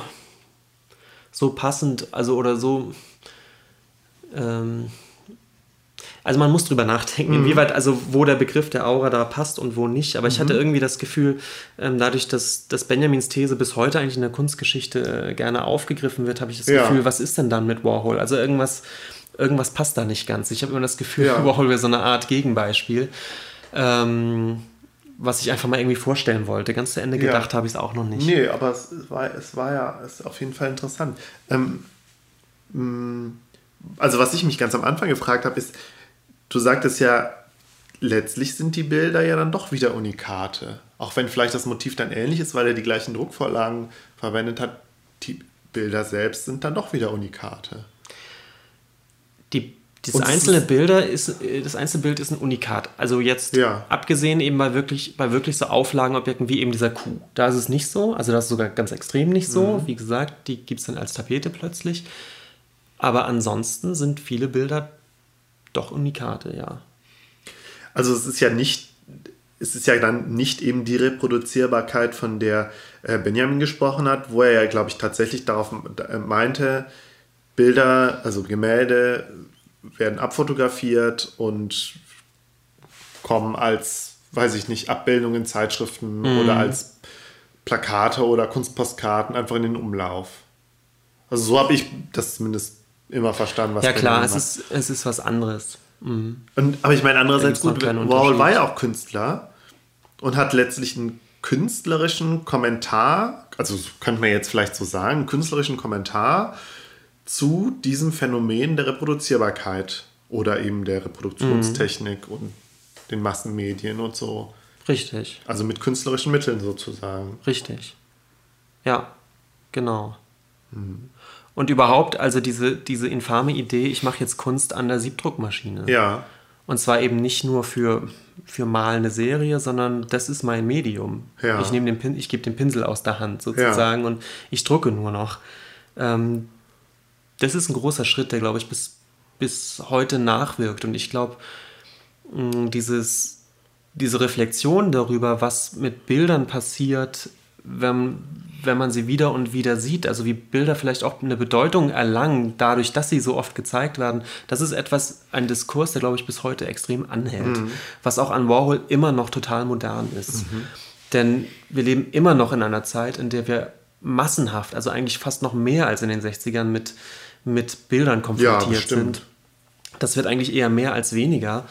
so passend, also oder so, ähm, also man muss drüber nachdenken, inwieweit, also wo der Begriff der Aura da passt und wo nicht. Aber ich hatte irgendwie das Gefühl, ähm, dadurch, dass, dass Benjamins These bis heute eigentlich in der Kunstgeschichte äh, gerne aufgegriffen wird, habe ich das Ja. Gefühl, was ist denn dann mit Warhol? Also irgendwas, irgendwas passt da nicht ganz. Ich habe immer das Gefühl, Ja. Warhol wäre so eine Art Gegenbeispiel. Ähm, was ich einfach mal irgendwie vorstellen wollte. Ganz zu Ende Ja. gedacht habe ich es auch noch nicht. Nee, aber es war, es war ja es auf jeden Fall interessant. Ähm, mh, also was ich mich ganz am Anfang gefragt habe, ist, du sagtest ja, letztlich sind die Bilder ja dann doch wieder Unikate. Auch wenn vielleicht das Motiv dann ähnlich ist, weil er die gleichen Druckvorlagen verwendet hat, die Bilder selbst sind dann doch wieder Unikate. Die, das Und es einzelne Bilder ist, äh, das einzelne Bild ist ein Unikat. Also jetzt Ja. abgesehen eben bei wirklich, bei wirklich so Auflagenobjekten wie eben dieser Kuh. Da ist es nicht so. Also das ist sogar ganz extrem nicht so. Mhm. Wie gesagt, die gibt es dann als Tapete plötzlich. Aber ansonsten sind viele Bilder doch Unikate, ja. Also es ist ja nicht, es ist ja dann nicht eben die Reproduzierbarkeit, von der äh, Benjamin gesprochen hat, wo er ja, glaube ich, tatsächlich darauf äh, meinte, Bilder, also Gemälde werden abfotografiert und kommen als, weiß ich nicht, Abbildungen in Zeitschriften oder als Plakate oder Kunstpostkarten einfach in den Umlauf. Also so habe ich das zumindest immer verstanden, was Ja klar, es ist, es ist was anderes. Und, aber ich meine, andererseits, gut, Warhol war ja auch Künstler und hat letztlich einen künstlerischen Kommentar, also könnte man jetzt vielleicht so sagen, einen künstlerischen Kommentar zu diesem Phänomen der Reproduzierbarkeit oder eben der Reproduktionstechnik und den Massenmedien und so. Richtig, Also mit künstlerischen Mitteln sozusagen. richtig. Ja, genau. Und überhaupt, also diese, diese infame Idee, ich mache jetzt Kunst an der Siebdruckmaschine. Ja, Und zwar eben nicht nur für, für mal eine Serie, sondern das ist mein Medium. Ja. Ich, nehme den Pin ich gebe den Pinsel aus der Hand sozusagen und ich drucke nur noch. Ähm, das ist ein großer Schritt, der, glaube ich, bis, bis heute nachwirkt. Und ich glaube, mh, dieses, diese Reflexion darüber, was mit Bildern passiert, wenn, wenn man sie wieder und wieder sieht, also wie Bilder vielleicht auch eine Bedeutung erlangen, dadurch, dass sie so oft gezeigt werden, das ist etwas, ein Diskurs, der, glaube ich, bis heute extrem anhält, was auch an Warhol immer noch total modern ist. Denn wir leben immer noch in einer Zeit, in der wir massenhaft, also eigentlich fast noch mehr als in den 60ern mit, mit Bildern konfrontiert bestimmt. sind. Das wird eigentlich eher mehr als weniger.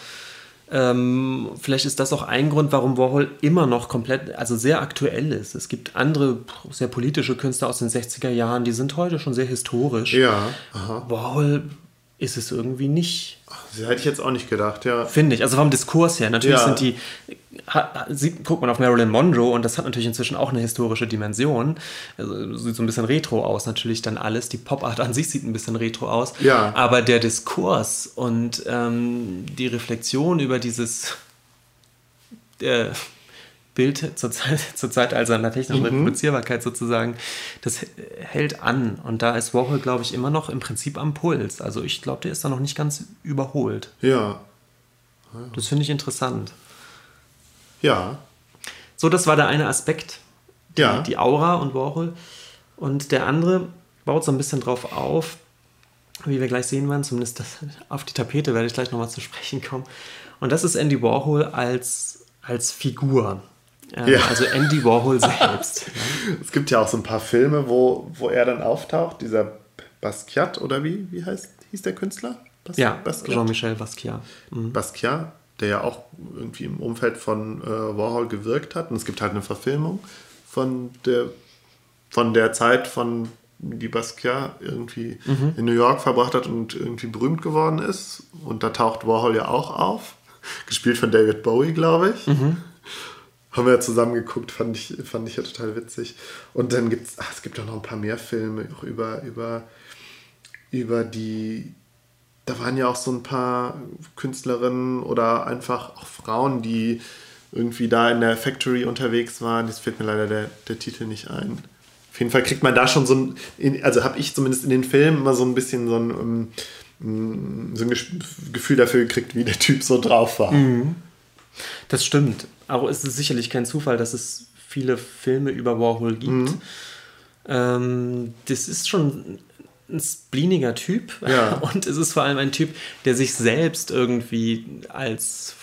Ähm, vielleicht ist das auch ein Grund, warum Warhol immer noch komplett, also sehr aktuell ist. Es gibt andere sehr politische Künstler aus den 60er Jahren, die sind heute schon sehr historisch. ja, aha. Warhol ist es irgendwie nicht, Das hätte ich jetzt auch nicht gedacht, ja. finde ich. Also vom Diskurs her. Natürlich Ja. sind die, ha, sieht, guckt man auf Marilyn Monroe und das hat natürlich inzwischen auch eine historische Dimension. Also, sieht so ein bisschen retro aus, natürlich dann alles. Die Pop-Art an sich sieht ein bisschen retro aus. Ja. Aber der Diskurs und ähm, die Reflexion über dieses äh, Bild zur Zeit, zur Zeit also der technischen Reproduzierbarkeit sozusagen, das hält an. Und da ist Warhol, glaube ich, immer noch im Prinzip am Puls. Also ich glaube, der ist da noch nicht ganz überholt. Ja, Das finde ich interessant. ja, So, das war der eine Aspekt, die, Ja. die Aura und Warhol. Und der andere baut so ein bisschen drauf auf, wie wir gleich sehen werden, zumindest das, auf die Tapete werde ich gleich nochmal zu sprechen kommen. Und das ist Andy Warhol als, als Figur. Äh, Ja. Also Andy Warhol selbst. Es gibt ja auch so ein paar Filme, wo, wo er dann auftaucht, dieser Basquiat oder wie, wie heißt, hieß der Künstler? Bas ja, Jean-Michel Basquiat. Mhm. Basquiat, der ja auch irgendwie im Umfeld von äh, Warhol gewirkt hat. Und es gibt halt eine Verfilmung von der, von der Zeit, von die Basquiat irgendwie mhm. in New York verbracht hat und irgendwie berühmt geworden ist. Und da taucht Warhol ja auch auf. Gespielt von David Bowie, glaube ich. Mhm. Haben wir ja zusammen geguckt, fand ich, fand ich ja total witzig. Und dann gibt es, es gibt auch noch ein paar mehr Filme auch über, über, über die, da waren ja auch so ein paar Künstlerinnen oder einfach auch Frauen, die irgendwie da in der Factory unterwegs waren. Das fällt mir leider der, der Titel nicht ein. Auf jeden Fall kriegt man da schon so ein, also habe ich zumindest in den Filmen immer so ein bisschen so ein, ähm, so ein Gefühl dafür gekriegt, wie der Typ so drauf war. Mhm. Das stimmt. Auch ist es sicherlich kein Zufall, dass es viele Filme über Warhol gibt. Mhm. Ähm, das ist schon ein spleeniger Typ ja. und es ist vor allem ein Typ, der sich selbst irgendwie als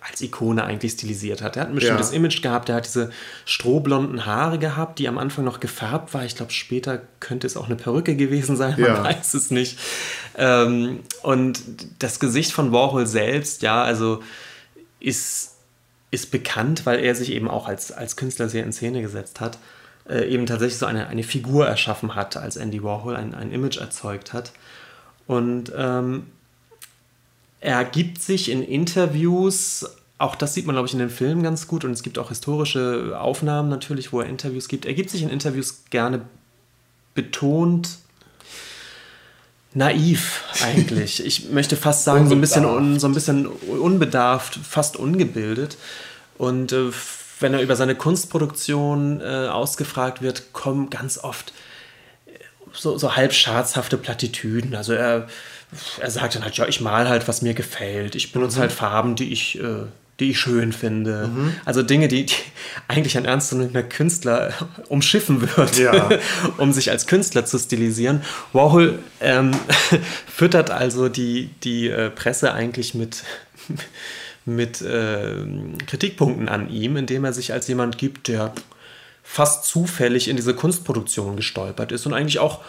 als Ikone eigentlich stilisiert hat. Er hat ein bestimmtes ja. Image gehabt, er hat diese strohblonden Haare gehabt, die am Anfang noch gefärbt war. Ich glaube, später könnte es auch eine Perücke gewesen sein, man ja. weiß es nicht. Ähm, und das Gesicht von Warhol selbst, ja, also ist, ist bekannt, weil er sich eben auch als, als Künstler sehr in Szene gesetzt hat, äh, eben tatsächlich so eine, eine Figur erschaffen hat, als Andy Warhol ein, ein Image erzeugt hat. Und ähm, er gibt sich in Interviews auch das sieht man, glaube ich, in den Filmen ganz gut und es gibt auch historische Aufnahmen natürlich, wo er Interviews gibt. Er gibt sich in Interviews gerne betont naiv eigentlich. Ich möchte fast sagen, so ein, bisschen un, so ein bisschen unbedarft, fast ungebildet. Und äh, wenn er über seine Kunstproduktion äh, ausgefragt wird, kommen ganz oft äh, so, so halb scherzhafte Plattitüden. Also er, er sagt dann halt, ja, ich mal halt, was mir gefällt. Ich benutze mhm. halt Farben, die ich, äh, die ich schön finde. Mhm. Also Dinge, die, die, eigentlich ein ernstzunehmender Künstler umschiffen wird, ja. um sich als Künstler zu stilisieren. Warhol ähm, füttert also die, die äh, Presse eigentlich mit, mit äh, Kritikpunkten an ihm, indem er sich als jemand gibt, der fast zufällig in diese Kunstproduktion gestolpert ist und eigentlich auch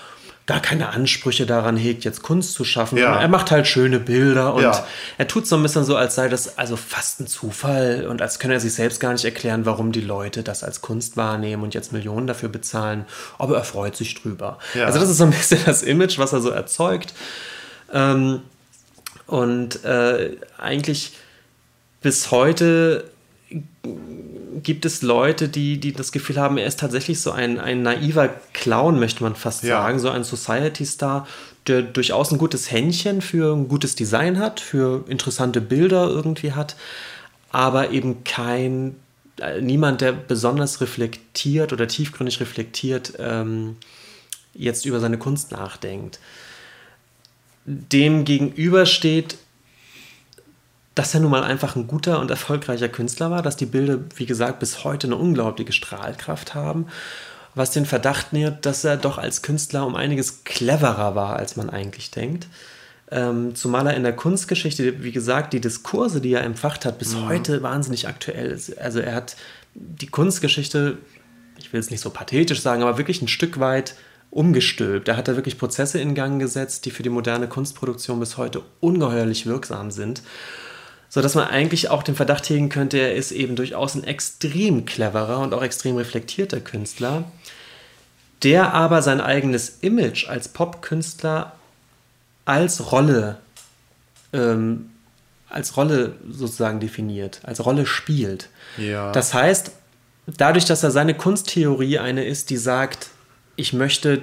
gar keine Ansprüche daran hegt, jetzt Kunst zu schaffen. Ja. Er macht halt schöne Bilder und ja. er tut so ein bisschen so, als sei das also fast ein Zufall und als könne er sich selbst gar nicht erklären, warum die Leute das als Kunst wahrnehmen und jetzt Millionen dafür bezahlen. Aber er freut sich drüber. Ja. Also das ist so ein bisschen das Image, was er so erzeugt. Ähm, und äh, eigentlich bis heute gibt es Leute, die, die das Gefühl haben, er ist tatsächlich so ein, ein naiver Clown, möchte man fast ja. sagen, so ein Society-Star, der durchaus ein gutes Händchen für ein gutes Design hat, für interessante Bilder irgendwie hat, aber eben kein, äh, niemand, der besonders reflektiert oder tiefgründig reflektiert ähm, jetzt über seine Kunst nachdenkt. Dem gegenüber steht dass er nun mal einfach ein guter und erfolgreicher Künstler war, dass die Bilder, wie gesagt, bis heute eine unglaubliche Strahlkraft haben, was den Verdacht nährt, dass er doch als Künstler um einiges cleverer war, als man eigentlich denkt. Ähm, zumal er in der Kunstgeschichte, wie gesagt, die Diskurse, die er empfacht hat, bis mhm. heute wahnsinnig aktuell ist. Also er hat die Kunstgeschichte, ich will es nicht so pathetisch sagen, aber wirklich ein Stück weit umgestülpt. Er hat da wirklich Prozesse in Gang gesetzt, die für die moderne Kunstproduktion bis heute ungeheuerlich wirksam sind so dass man eigentlich auch den Verdacht hegen könnte, er ist eben durchaus ein extrem cleverer und auch extrem reflektierter Künstler, der aber sein eigenes Image als Popkünstler als Rolle ähm, als Rolle sozusagen definiert, als Rolle spielt. Ja. Das heißt, dadurch, dass er seine Kunsttheorie eine ist, die sagt, ich möchte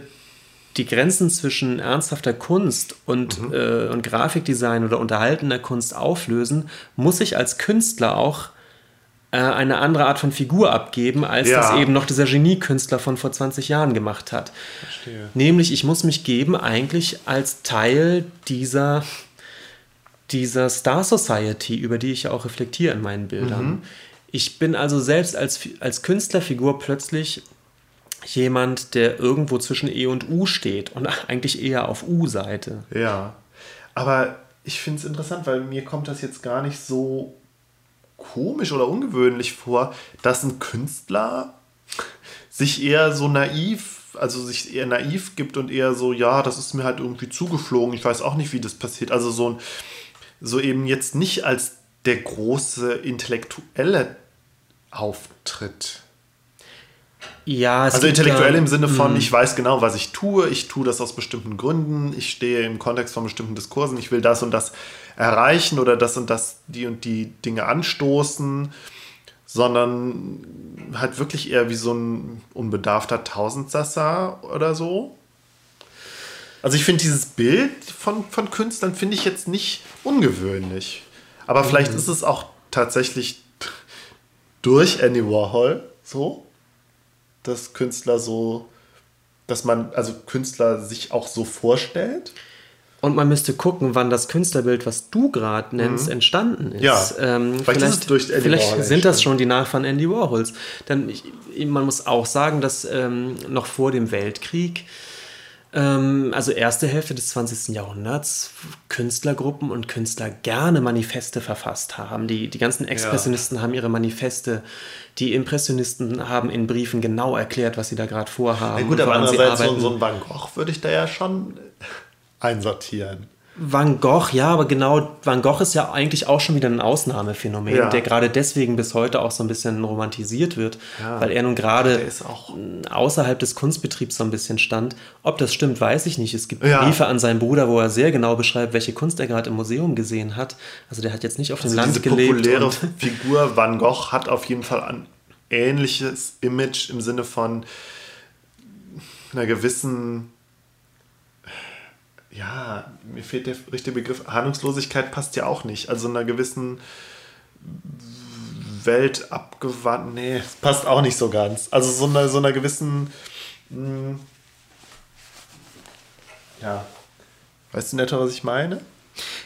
die Grenzen zwischen ernsthafter Kunst und, mhm. äh, und Grafikdesign oder unterhaltener Kunst auflösen, muss ich als Künstler auch äh, eine andere Art von Figur abgeben, als ja. das eben noch dieser Geniekünstler von vor 20 Jahren gemacht hat. Verstehe. Nämlich, ich muss mich geben eigentlich als Teil dieser, dieser Star Society, über die ich ja auch reflektiere in meinen Bildern. Mhm. Ich bin also selbst als, als Künstlerfigur plötzlich jemand, der irgendwo zwischen E und U steht und eigentlich eher auf U-Seite. Ja, aber ich finde es interessant, weil mir kommt das jetzt gar nicht so komisch oder ungewöhnlich vor, dass ein Künstler sich eher so naiv also sich eher naiv gibt und eher so, ja, das ist mir halt irgendwie zugeflogen, ich weiß auch nicht, wie das passiert. Also so ein, so eben jetzt nicht als der große intellektuelle Auftritt. Ja, also intellektuell im Sinne von, ich weiß genau, was ich tue, ich tue das aus bestimmten Gründen, ich stehe im Kontext von bestimmten Diskursen, ich will das und das erreichen oder das und das, die und die Dinge anstoßen, sondern halt wirklich eher wie so ein unbedarfter Tausendsasser oder so. Also ich finde dieses Bild von, von Künstlern finde ich jetzt nicht ungewöhnlich. Aber vielleicht mhm. ist es auch tatsächlich durch Andy Warhol so dass Künstler so, dass man, also Künstler sich auch so vorstellt. Und man müsste gucken, wann das Künstlerbild, was du gerade nennst, mhm. entstanden ist. Ja, ähm, vielleicht, vielleicht, ist es durch Andy vielleicht sind das schon die Nachfahren Andy Warhols. Denn ich, man muss auch sagen, dass ähm, noch vor dem Weltkrieg also erste Hälfte des 20. Jahrhunderts, Künstlergruppen und Künstler gerne Manifeste verfasst haben. Die, die ganzen Expressionisten ja. haben ihre Manifeste, die Impressionisten haben in Briefen genau erklärt, was sie da gerade vorhaben. Ja gut, aber andererseits so, so ein Van Gogh würde ich da ja schon einsortieren. Van Gogh, ja, aber genau, Van Gogh ist ja eigentlich auch schon wieder ein Ausnahmephänomen, ja. der gerade deswegen bis heute auch so ein bisschen romantisiert wird, ja. weil er nun gerade außerhalb des Kunstbetriebs so ein bisschen stand. Ob das stimmt, weiß ich nicht. Es gibt ja. Briefe an seinen Bruder, wo er sehr genau beschreibt, welche Kunst er gerade im Museum gesehen hat. Also der hat jetzt nicht auf also dem Land gelebt. Die populäre Figur Van Gogh hat auf jeden Fall ein ähnliches Image im Sinne von einer gewissen ja, mir fehlt der richtige Begriff. Ahnungslosigkeit passt ja auch nicht. Also einer gewissen Welt abgewandt. Nee, passt auch nicht so ganz. Also so einer, so einer gewissen. Mh, hm, ja. Weißt du netto, was ich meine?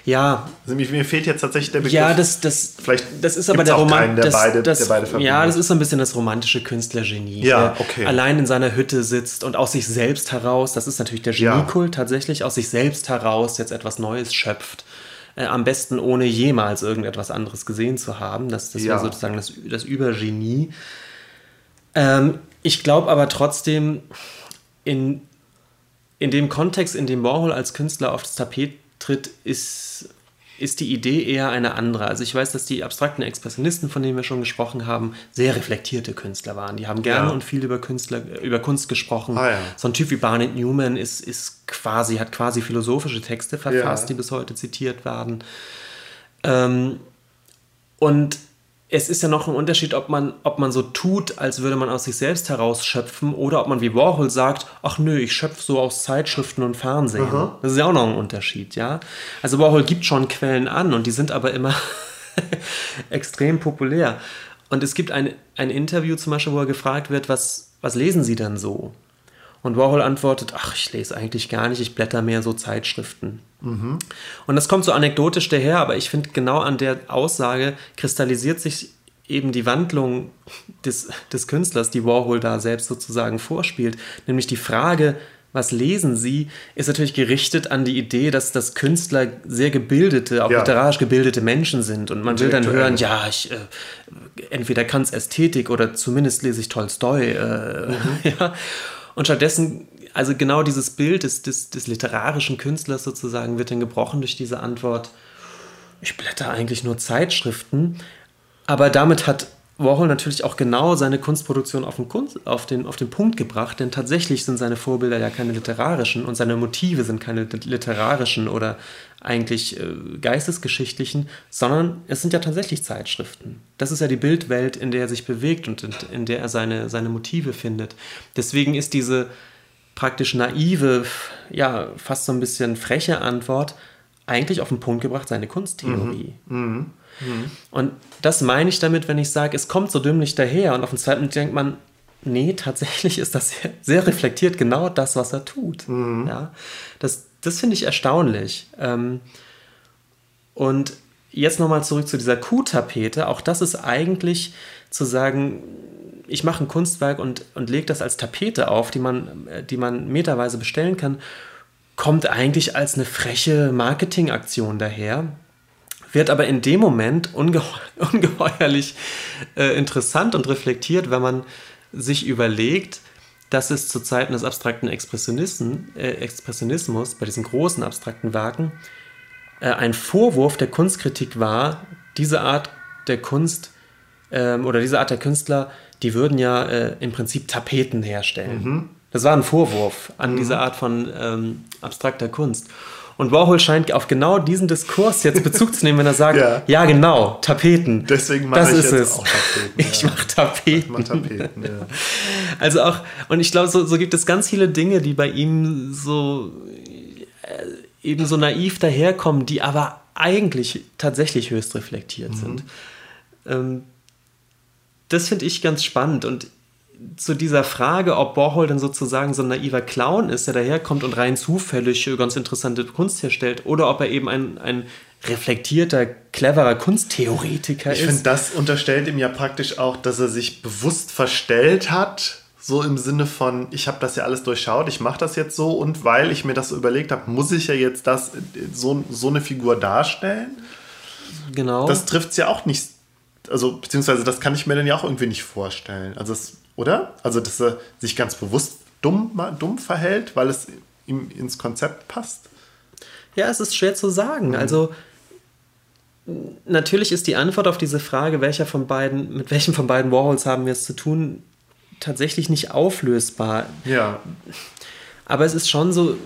Ja. Also mir, fehlt jetzt tatsächlich der Begriff. Ja, das, das, Vielleicht das ist aber der Roman. Der, das, beide, das, der beide Ja, das ist so ein bisschen das romantische Künstlergenie. Ja, okay. Allein in seiner Hütte sitzt und aus sich selbst heraus, das ist natürlich der Geniekult ja. tatsächlich, aus sich selbst heraus jetzt etwas Neues schöpft. Äh, am besten ohne jemals irgendetwas anderes gesehen zu haben. Das, das ja. wäre sozusagen das, das Übergenie. Ähm, ich glaube aber trotzdem, in, in dem Kontext, in dem Warhol als Künstler aufs Tapet tritt, ist, ist die Idee eher eine andere. Also ich weiß, dass die abstrakten Expressionisten, von denen wir schon gesprochen haben, sehr reflektierte Künstler waren. Die haben gerne ja. und viel über Künstler, über Kunst gesprochen. Ah, ja. So ein Typ wie Barnett Newman ist, ist quasi, hat quasi philosophische Texte verfasst, ja. die bis heute zitiert werden. Ähm, und es ist ja noch ein Unterschied, ob man, ob man so tut, als würde man aus sich selbst herausschöpfen oder ob man wie Warhol sagt, ach nö, ich schöpfe so aus Zeitschriften und Fernsehen. Aha. Das ist ja auch noch ein Unterschied, ja. Also Warhol gibt schon Quellen an und die sind aber immer extrem populär. Und es gibt ein, ein Interview zum Beispiel, wo er gefragt wird, was, was lesen Sie denn so? Und Warhol antwortet, ach, ich lese eigentlich gar nicht, ich blätter mehr so Zeitschriften. Mhm. Und das kommt so anekdotisch daher, aber ich finde, genau an der Aussage kristallisiert sich eben die Wandlung des, des Künstlers, die Warhol da selbst sozusagen vorspielt. Nämlich die Frage, was lesen Sie, ist natürlich gerichtet an die Idee, dass das Künstler sehr gebildete, auch ja. literarisch gebildete Menschen sind. Und man will dann hören, ja, ich, äh, entweder kann es Ästhetik oder zumindest lese ich Tolstoi. Äh, mhm. ja. Und stattdessen, also genau dieses Bild des, des, des literarischen Künstlers sozusagen wird dann gebrochen durch diese Antwort, ich blätter eigentlich nur Zeitschriften. Aber damit hat Warhol natürlich auch genau seine Kunstproduktion auf den, Kunst, auf, den, auf den Punkt gebracht, denn tatsächlich sind seine Vorbilder ja keine literarischen und seine Motive sind keine literarischen oder eigentlich äh, geistesgeschichtlichen, sondern es sind ja tatsächlich Zeitschriften. Das ist ja die Bildwelt, in der er sich bewegt und in, in der er seine, seine Motive findet. Deswegen ist diese praktisch naive, ja, fast so ein bisschen freche Antwort eigentlich auf den Punkt gebracht seine Kunsttheorie. Mhm. Mhm. Mhm. Und das meine ich damit, wenn ich sage, es kommt so dümmlich daher und auf den zweiten denkt man, nee, tatsächlich ist das sehr, sehr reflektiert genau das, was er tut. Mhm. Ja, das, das finde ich erstaunlich. Ähm, und jetzt nochmal zurück zu dieser Kuhtapete. Auch das ist eigentlich zu sagen, ich mache ein Kunstwerk und, und lege das als Tapete auf, die man, die man meterweise bestellen kann, kommt eigentlich als eine freche Marketingaktion daher, wird aber in dem Moment ungeheu ungeheuerlich äh, interessant und reflektiert, wenn man sich überlegt, dass es zu Zeiten des abstrakten äh, Expressionismus, bei diesen großen abstrakten Werken, äh, ein Vorwurf der Kunstkritik war, diese Art der Kunst ähm, oder diese Art der Künstler, die würden ja äh, im Prinzip Tapeten herstellen. Mhm. Das war ein Vorwurf an mhm. diese Art von ähm, abstrakter Kunst. Und Warhol scheint auf genau diesen Diskurs jetzt Bezug zu nehmen, wenn er sagt, ja, ja genau, Tapeten. Deswegen mache ich jetzt es. auch Tapeten. Ich ja. mache Tapeten. Ich mach Tapeten ja. Also auch, und ich glaube, so, so, gibt es ganz viele Dinge, die bei ihm so äh, eben so naiv daherkommen, die aber eigentlich tatsächlich höchst reflektiert mhm. sind. Ähm, das finde ich ganz spannend und zu dieser Frage, ob Warhol dann sozusagen so ein naiver Clown ist, der daherkommt und rein zufällig ganz interessante Kunst herstellt, oder ob er eben ein, ein reflektierter, cleverer Kunsttheoretiker ich ist. Ich finde, das unterstellt ihm ja praktisch auch, dass er sich bewusst verstellt hat, so im Sinne von, ich habe das ja alles durchschaut, ich mache das jetzt so und weil ich mir das so überlegt habe, muss ich ja jetzt das so, so eine Figur darstellen. Genau. Das trifft es ja auch nicht, also beziehungsweise das kann ich mir dann ja auch irgendwie nicht vorstellen. Also es oder? Also, dass er sich ganz bewusst dumm, dumm verhält, weil es ihm ins Konzept passt? Ja, es ist schwer zu sagen. Mhm. Also, natürlich ist die Antwort auf diese Frage, welcher von beiden, mit welchem von beiden Warhols haben wir es zu tun, tatsächlich nicht auflösbar. Ja. Aber es ist schon so,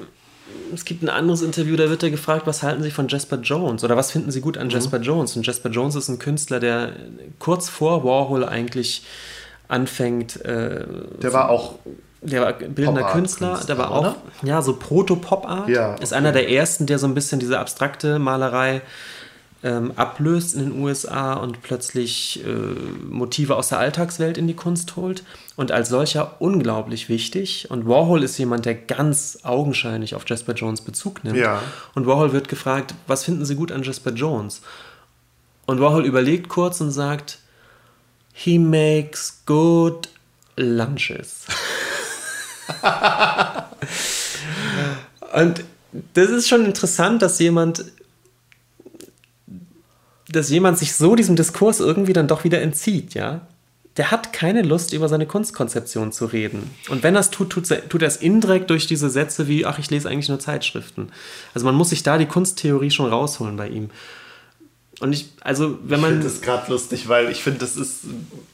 es gibt ein anderes Interview, da wird er gefragt, was halten Sie von Jasper Jones oder was finden Sie gut an mhm. Jasper Jones? Und Jasper Jones ist ein Künstler, der kurz vor Warhol eigentlich anfängt. Äh, der war auch. Der war bildender Künstler, Künstler, der war auch, oder? ja, so Proto-Pop-Art. Ja, okay. Ist einer der ersten, der so ein bisschen diese abstrakte Malerei ähm, ablöst in den USA und plötzlich äh, Motive aus der Alltagswelt in die Kunst holt. Und als solcher unglaublich wichtig. Und Warhol ist jemand, der ganz augenscheinlich auf Jasper Jones Bezug nimmt. Ja. Und Warhol wird gefragt, was finden Sie gut an Jasper Jones? Und Warhol überlegt kurz und sagt, He makes good lunches. Und das ist schon interessant, dass jemand, dass jemand sich so diesem Diskurs irgendwie dann doch wieder entzieht, ja. Der hat keine Lust, über seine Kunstkonzeption zu reden. Und wenn er es tut, tut er es indirekt durch diese Sätze wie, ach, ich lese eigentlich nur Zeitschriften. Also man muss sich da die Kunsttheorie schon rausholen bei ihm. Und ich, also wenn man. Ich finde das gerade lustig, weil ich finde, das ist,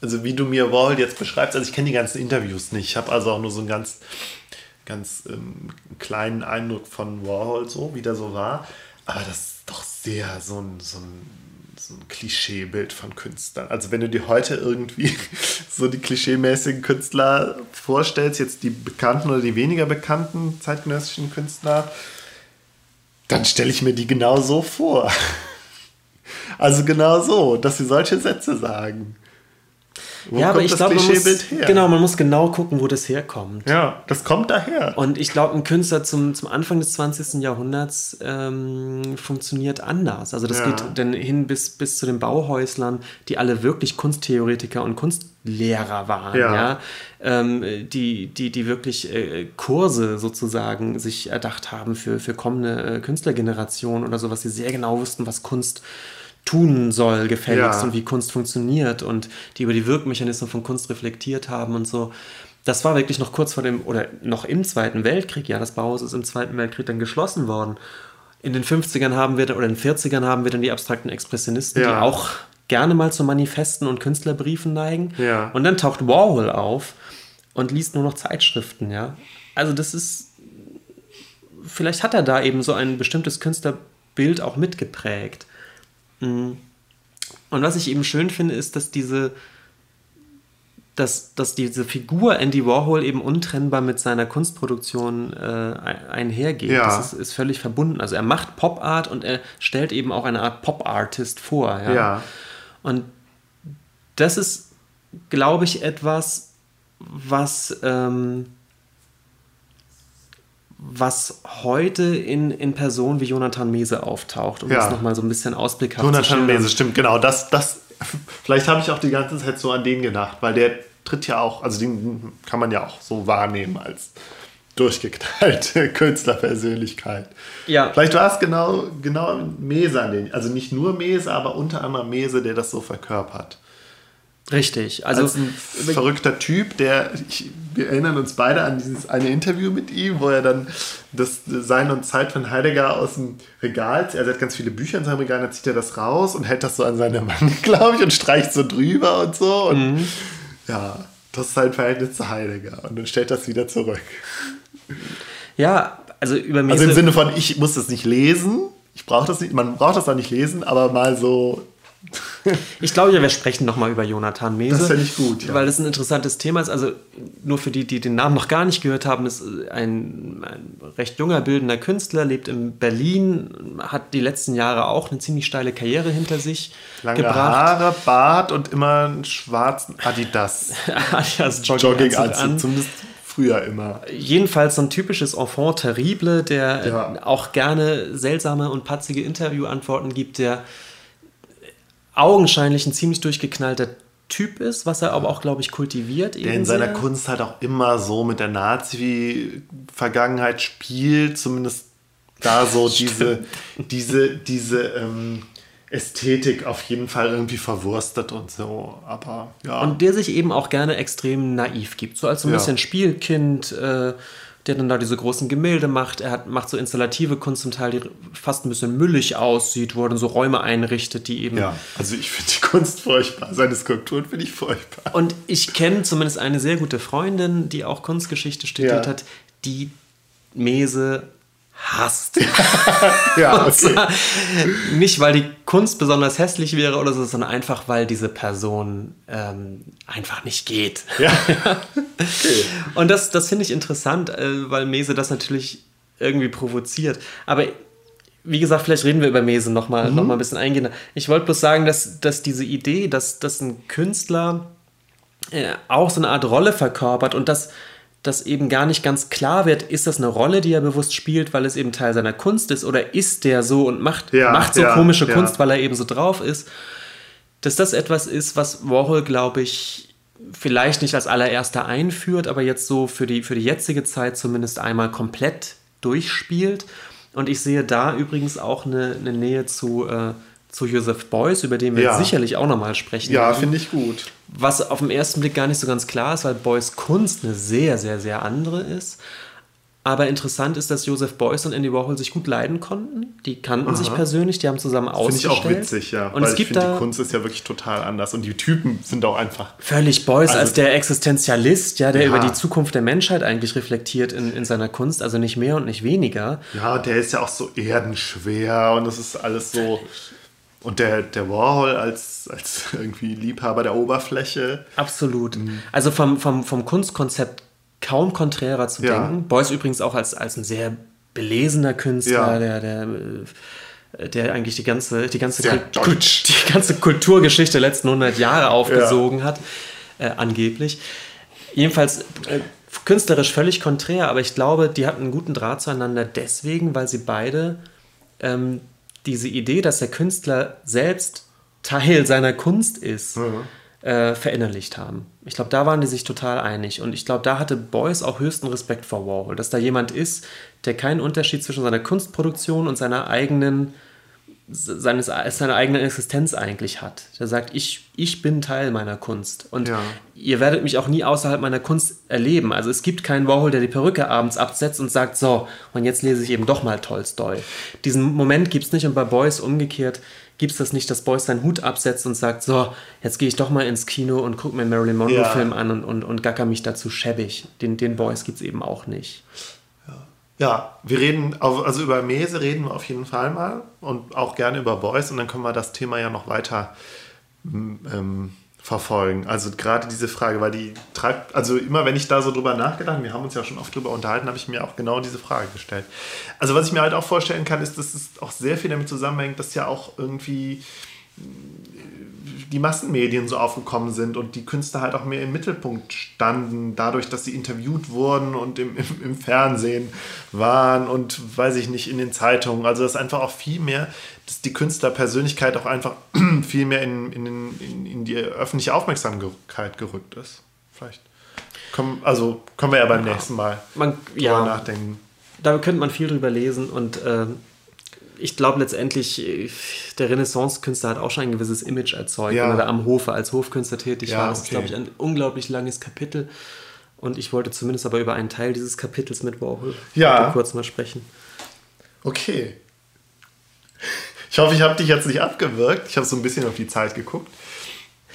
also wie du mir Wall jetzt beschreibst, also ich kenne die ganzen Interviews nicht. Ich habe also auch nur so einen ganz, ganz ähm, kleinen Eindruck von Warhol, so wie der so war. Aber das ist doch sehr so ein, so ein, so ein Klischeebild von Künstlern. Also wenn du dir heute irgendwie so die klischeemäßigen Künstler vorstellst, jetzt die bekannten oder die weniger bekannten zeitgenössischen Künstler, dann stelle ich mir die genau so vor. Also genau so, dass sie solche Sätze sagen. Wo ja, aber ich glaube, man muss, genau, man muss genau gucken, wo das herkommt. Ja, das kommt daher. Und ich glaube, ein Künstler zum, zum Anfang des 20. Jahrhunderts ähm, funktioniert anders. Also das ja. geht dann hin bis, bis zu den Bauhäuslern, die alle wirklich Kunsttheoretiker und Kunstlehrer waren, ja. ja? Ähm, die, die, die wirklich äh, Kurse sozusagen sich erdacht haben für, für kommende äh, Künstlergenerationen oder so, was sie sehr genau wussten, was Kunst ist tun soll, gefälligst ja. und wie Kunst funktioniert und die über die Wirkmechanismen von Kunst reflektiert haben und so. Das war wirklich noch kurz vor dem, oder noch im Zweiten Weltkrieg, ja, das Bauhaus ist im Zweiten Weltkrieg dann geschlossen worden. In den 50ern haben wir, oder in den 40ern haben wir dann die abstrakten Expressionisten, ja. die auch gerne mal zu Manifesten und Künstlerbriefen neigen. Ja. Und dann taucht Warhol auf und liest nur noch Zeitschriften, ja. Also das ist, vielleicht hat er da eben so ein bestimmtes Künstlerbild auch mitgeprägt. Und was ich eben schön finde, ist, dass diese, dass, dass diese Figur Andy Warhol eben untrennbar mit seiner Kunstproduktion äh, einhergeht. Ja. Das ist, ist, völlig verbunden. Also er macht Pop-Art und er stellt eben auch eine Art Pop-Artist vor. Ja? ja. Und das ist, glaube ich, etwas, was ähm, was heute in, in Personen wie Jonathan Mese auftaucht, um ja. das nochmal so ein bisschen Jonathan zu Jonathan Mese, stimmt, genau. Das, das, vielleicht habe ich auch die ganze Zeit so an den gedacht, weil der tritt ja auch, also den kann man ja auch so wahrnehmen als durchgeknallte Künstlerpersönlichkeit. Ja. Vielleicht war es genau, genau Mese an den, also nicht nur Mese, aber unter anderem Mese, der das so verkörpert. Richtig. Also Als ein verrückter Typ, der, ich, wir erinnern uns beide an dieses eine Interview mit ihm, wo er dann das Sein und Zeit von Heidegger aus dem Regal, also er hat ganz viele Bücher in seinem Regal, dann zieht er das raus und hält das so an seine Wand, glaube ich, und streicht so drüber und so. Und Mhm. ja, das ist sein Verhältnis zu Heidegger. Und dann stellt das wieder zurück. ja, also über Mese. Also im Sinne von, ich muss das nicht lesen, ich brauche das nicht, man braucht das auch nicht lesen, aber mal so Ich glaube ja, wir sprechen nochmal über Jonathan Mese. Das fände ich gut, ja. Weil das ein interessantes Thema ist. Also nur für die, die den Namen noch gar nicht gehört haben, ist ein, ein recht junger, bildender Künstler, lebt in Berlin, hat die letzten Jahre auch eine ziemlich steile Karriere hinter sich lange gebracht. Haare, Bart und immer einen schwarzen Adidas. Alias Jogginganzug, Jogginganzug an. zumindest früher immer. Jedenfalls so ein typisches Enfant terrible, der Ja. auch gerne seltsame und patzige Interviewantworten gibt, der augenscheinlich ein ziemlich durchgeknallter Typ ist, was er aber auch, glaube ich, kultiviert. Der in seiner sehr. Kunst halt auch immer so mit der Nazi-Vergangenheit spielt, zumindest da so diese, diese, diese ähm, Ästhetik auf jeden Fall irgendwie verwurstet und so. Aber ja. Und der sich eben auch gerne extrem naiv gibt. So als so ein Ja. bisschen Spielkind, äh, der dann da diese großen Gemälde macht. Er hat, macht so installative Kunst zum Teil, die fast ein bisschen müllig aussieht, wo er dann so Räume einrichtet, die eben. ja, also ich finde die Kunst furchtbar. Seine Skulpturen finde ich furchtbar. Und ich kenne zumindest eine sehr gute Freundin, die auch Kunstgeschichte studiert Ja. hat, die Mese hasst. Ja, zwar nicht, weil die Kunst besonders hässlich wäre oder so, sondern einfach, weil diese Person ähm, einfach nicht geht. Ja. Und das, das finde ich interessant, äh, weil Mese das natürlich irgendwie provoziert. Aber wie gesagt, vielleicht reden wir über Mese nochmal Mhm. noch mal ein bisschen eingehender. Ich wollte bloß sagen, dass, dass diese Idee, dass, dass ein Künstler äh, auch so eine Art Rolle verkörpert und dass das eben gar nicht ganz klar wird, ist das eine Rolle, die er bewusst spielt, weil es eben Teil seiner Kunst ist, oder ist der so und macht, Ja, macht so ja, komische ja. Kunst, weil er eben so drauf ist, dass das etwas ist, was Warhol, glaube ich, vielleicht nicht als allererster einführt, aber jetzt so für die, für die jetzige Zeit zumindest einmal komplett durchspielt. Und ich sehe da übrigens auch eine, eine Nähe zu, äh, zu Joseph Beuys, über den wir sicherlich auch nochmal sprechen ja, finde ich gut. Was auf den ersten Blick gar nicht so ganz klar ist, weil Beuys Kunst eine sehr, sehr, sehr andere ist. Aber interessant ist, dass Joseph Beuys und Andy Warhol sich gut leiden konnten. Die kannten sich persönlich, die haben zusammen Finde ich ausgestellt. auch witzig, ja. Und weil es ich gibt finde, da die Kunst ist ja wirklich total anders. Und die Typen sind auch einfach. völlig Beuys Also- als der Existenzialist, ja, der Ja. über die Zukunft der Menschheit eigentlich reflektiert in, in seiner Kunst, also nicht mehr und nicht weniger. Ja, und der ist ja auch so erdenschwer und das ist alles so. Und der, der Warhol als, als irgendwie Liebhaber der Oberfläche. Absolut. Mhm. Also vom, vom, vom Kunstkonzept kaum konträrer zu Ja. denken. Beuys übrigens auch als, als ein sehr belesener Künstler, Ja. der, der, äh, der eigentlich die ganze, die, ganze Kult- die ganze Kulturgeschichte der letzten 100 Jahre aufgesogen hat, äh, angeblich. Jedenfalls äh, künstlerisch völlig konträr, aber ich glaube, die hatten einen guten Draht zueinander deswegen, weil sie beide ähm, diese Idee, dass der Künstler selbst Teil seiner Kunst ist, äh, verinnerlicht haben. Ich glaube, da waren die sich total einig. Und ich glaube, da hatte Beuys auch höchsten Respekt vor Warhol, dass da jemand ist, der keinen Unterschied zwischen seiner Kunstproduktion und seiner eigenen seines, seiner eigenen Existenz eigentlich hat. Der sagt, ich, ich bin Teil meiner Kunst. Und Ja. ihr werdet mich auch nie außerhalb meiner Kunst erleben. Also es gibt keinen Warhol, der die Perücke abends absetzt und sagt, so, und jetzt lese ich eben doch mal Tolstoi. Diesen Moment gibt es nicht und bei Beuys umgekehrt gibt es das nicht, dass Beuys seinen Hut absetzt und sagt, so, jetzt gehe ich doch mal ins Kino und gucke mir einen Marilyn Monroe-Film Ja. an und, und, und gacker mich dazu schäbig. Den, den Beuys gibt es eben auch nicht. Ja, wir reden, auf, also über Mese reden wir auf jeden Fall mal und auch gerne über Beuys und dann können wir das Thema ja noch weiter m, ähm, verfolgen. Also gerade diese Frage, weil die treibt, also immer wenn ich da so drüber nachgedacht, wir haben uns ja schon oft drüber unterhalten, habe ich mir auch genau diese Frage gestellt. Also was ich mir halt auch vorstellen kann, ist, dass es auch sehr viel damit zusammenhängt, dass ja auch irgendwie die Massenmedien so aufgekommen sind und die Künstler halt auch mehr im Mittelpunkt standen, dadurch, dass sie interviewt wurden und im, im, im Fernsehen waren und weiß ich nicht, in den Zeitungen. Also dass einfach auch viel mehr, dass die Künstlerpersönlichkeit auch einfach viel mehr in, in, in, in die öffentliche Aufmerksamkeit gerückt ist. Vielleicht. Komm, also können wir ja beim nächsten Mal Man, ja, nachdenken. da könnte man viel drüber lesen und ähm, ich glaube letztendlich, äh, der Renaissance-Künstler hat auch schon ein gewisses Image erzeugt, Ja. er da am Hofe als Hofkünstler tätig Ja, war. Das ist, okay. glaube ich, ein unglaublich langes Kapitel. Und ich wollte zumindest aber über einen Teil dieses Kapitels mit Warhol Ja. kurz mal sprechen. Okay. Ich hoffe, ich habe dich jetzt nicht abgewirkt. Ich habe so ein bisschen auf die Zeit geguckt.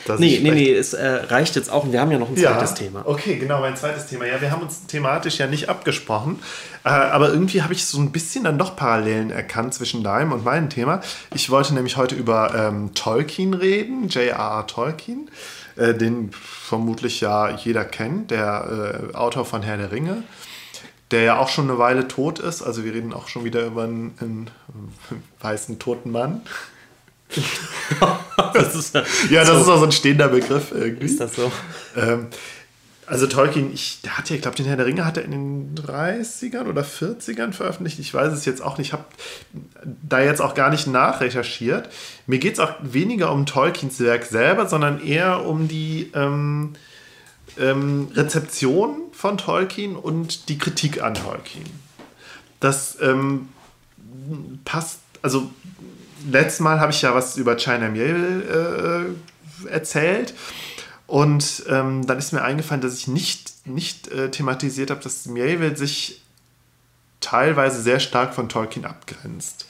Dass Nee, nee, nee, es äh, reicht jetzt auch. Und wir haben ja noch ein zweites Thema. Okay, genau, mein zweites Thema. Ja, wir haben uns thematisch ja nicht abgesprochen, äh, aber irgendwie habe ich so ein bisschen dann doch Parallelen erkannt zwischen deinem und meinem Thema. Ich wollte nämlich heute über ähm, Tolkien reden, J.R.R. Tolkien, äh, den vermutlich ja jeder kennt, der äh, Autor von Herr der Ringe. Der ja auch schon eine Weile tot ist. Also wir reden auch schon wieder über einen, einen weißen toten Mann. Das ist, Ja, das so, ist auch so ein stehender Begriff irgendwie. ist das so. Ähm, also Tolkien, ich, der hat ja, ich glaube, den Herr der Ringe hat er in den 30ern oder 40ern veröffentlicht. Ich weiß es jetzt auch nicht. Ich habe da jetzt auch gar nicht nachrecherchiert. Mir geht es auch weniger um Tolkiens Werk selber, sondern eher um die ähm, ähm, Rezeption von Tolkien und die Kritik an Tolkien. Das ähm, passt, also letztes Mal habe ich ja was über China Miel äh, erzählt. Und ähm, dann ist mir eingefallen, dass ich nicht, nicht äh, thematisiert habe, dass Miel sich teilweise sehr stark von Tolkien abgrenzt.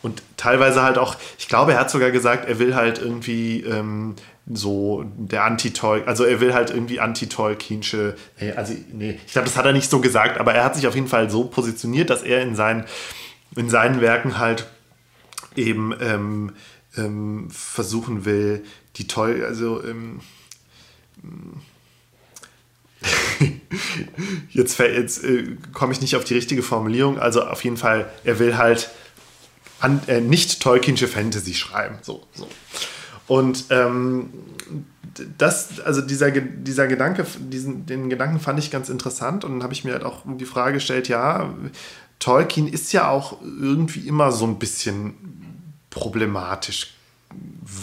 Und teilweise halt auch, ich glaube, er hat sogar gesagt, er will halt irgendwie ähm, so der Anti-Tolkien, also er will halt irgendwie anti-Tolkienische, nee, also nee, ich glaube, das hat er nicht so gesagt, aber er hat sich auf jeden Fall so positioniert, dass er in seinen, in seinen Werken halt eben ähm, ähm, versuchen will, die toll, also ähm, jetzt, jetzt äh, komme ich nicht auf die richtige Formulierung, also auf jeden Fall, er will halt an, äh, nicht Tolkienische Fantasy schreiben, so, so. Und ähm, das, also dieser, dieser Gedanke, diesen, den Gedanken fand ich ganz interessant und dann habe ich mir halt auch die Frage gestellt, ja, Tolkien ist ja auch irgendwie immer so ein bisschen problematisch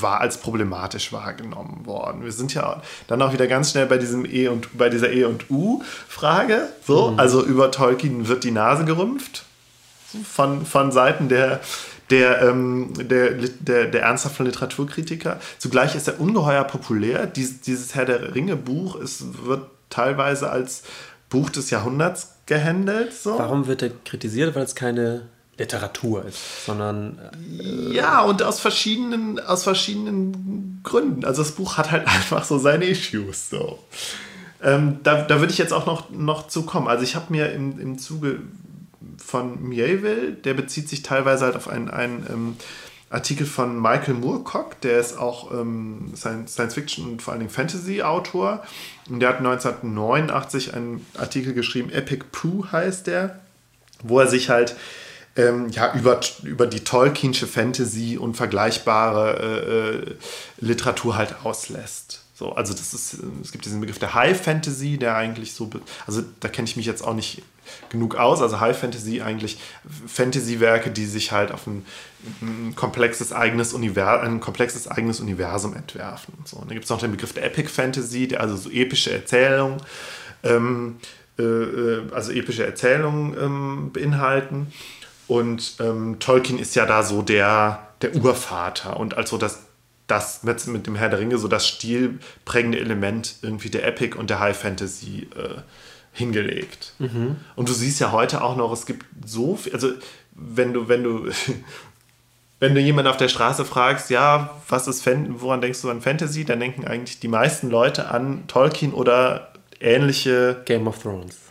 war als problematisch wahrgenommen worden. Wir sind ja dann auch wieder ganz schnell bei diesem E und bei dieser E und U Frage. So, also über Tolkien wird die Nase gerümpft von, von Seiten der der, ähm, der, der, der ernsthaften Literaturkritiker. Zugleich ist er ungeheuer populär. Dies, dieses Herr der Ringe Buch ist, wird teilweise als Buch des Jahrhunderts gehandelt. So. Warum wird er kritisiert? Weil es keine Literatur ist, sondern Ja, und aus verschiedenen, aus verschiedenen Gründen. Also das Buch hat halt einfach so seine Issues. So. Ähm, da, da würde ich jetzt auch noch, noch zu kommen. Also ich habe mir im, im Zuge von Mieville, der bezieht sich teilweise halt auf einen, einen ähm, Artikel von Michael Moorcock, der ist auch ähm, Science-Fiction und vor allen Dingen Fantasy-Autor. Und der hat 1989 einen Artikel geschrieben, Epic Pooh heißt der, wo er sich halt ähm, ja, über, über die Tolkienische Fantasy und vergleichbare äh, äh, Literatur halt auslässt. So, also das ist, es gibt diesen Begriff der High Fantasy, der eigentlich so, also da kenne ich mich jetzt auch nicht genug aus. Also High Fantasy eigentlich Fantasy-Werke, die sich halt auf ein, ein komplexes eigenes Universum, ein komplexes eigenes Universum entwerfen. So, und dann gibt es noch den Begriff der Epic Fantasy, der also so epische Erzählungen, ähm, äh, äh, also epische Erzählungen ähm, beinhalten. Und ähm, Tolkien ist ja da so der, der Urvater und also das, das mit, mit dem Herr der Ringe so das stilprägende Element irgendwie der Epic und der High Fantasy äh, hingelegt. Und du siehst ja heute auch noch, es gibt so viel, also wenn du, wenn du, wenn du jemanden auf der Straße fragst, ja, was ist Fan woran denkst du an Fantasy, dann denken eigentlich die meisten Leute an Tolkien oder ähnliche Game of Thrones.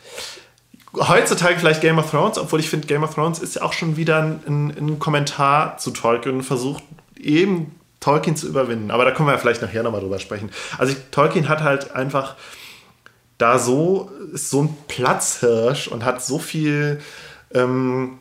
Heutzutage vielleicht Game of Thrones, obwohl ich finde, Game of Thrones ist ja auch schon wieder ein, ein, ein Kommentar zu Tolkien und versucht eben Tolkien zu überwinden. Aber da können wir ja vielleicht nachher nochmal drüber sprechen. Also ich, Tolkien hat halt einfach da so, ist so ein Platzhirsch und hat so viel, ähm,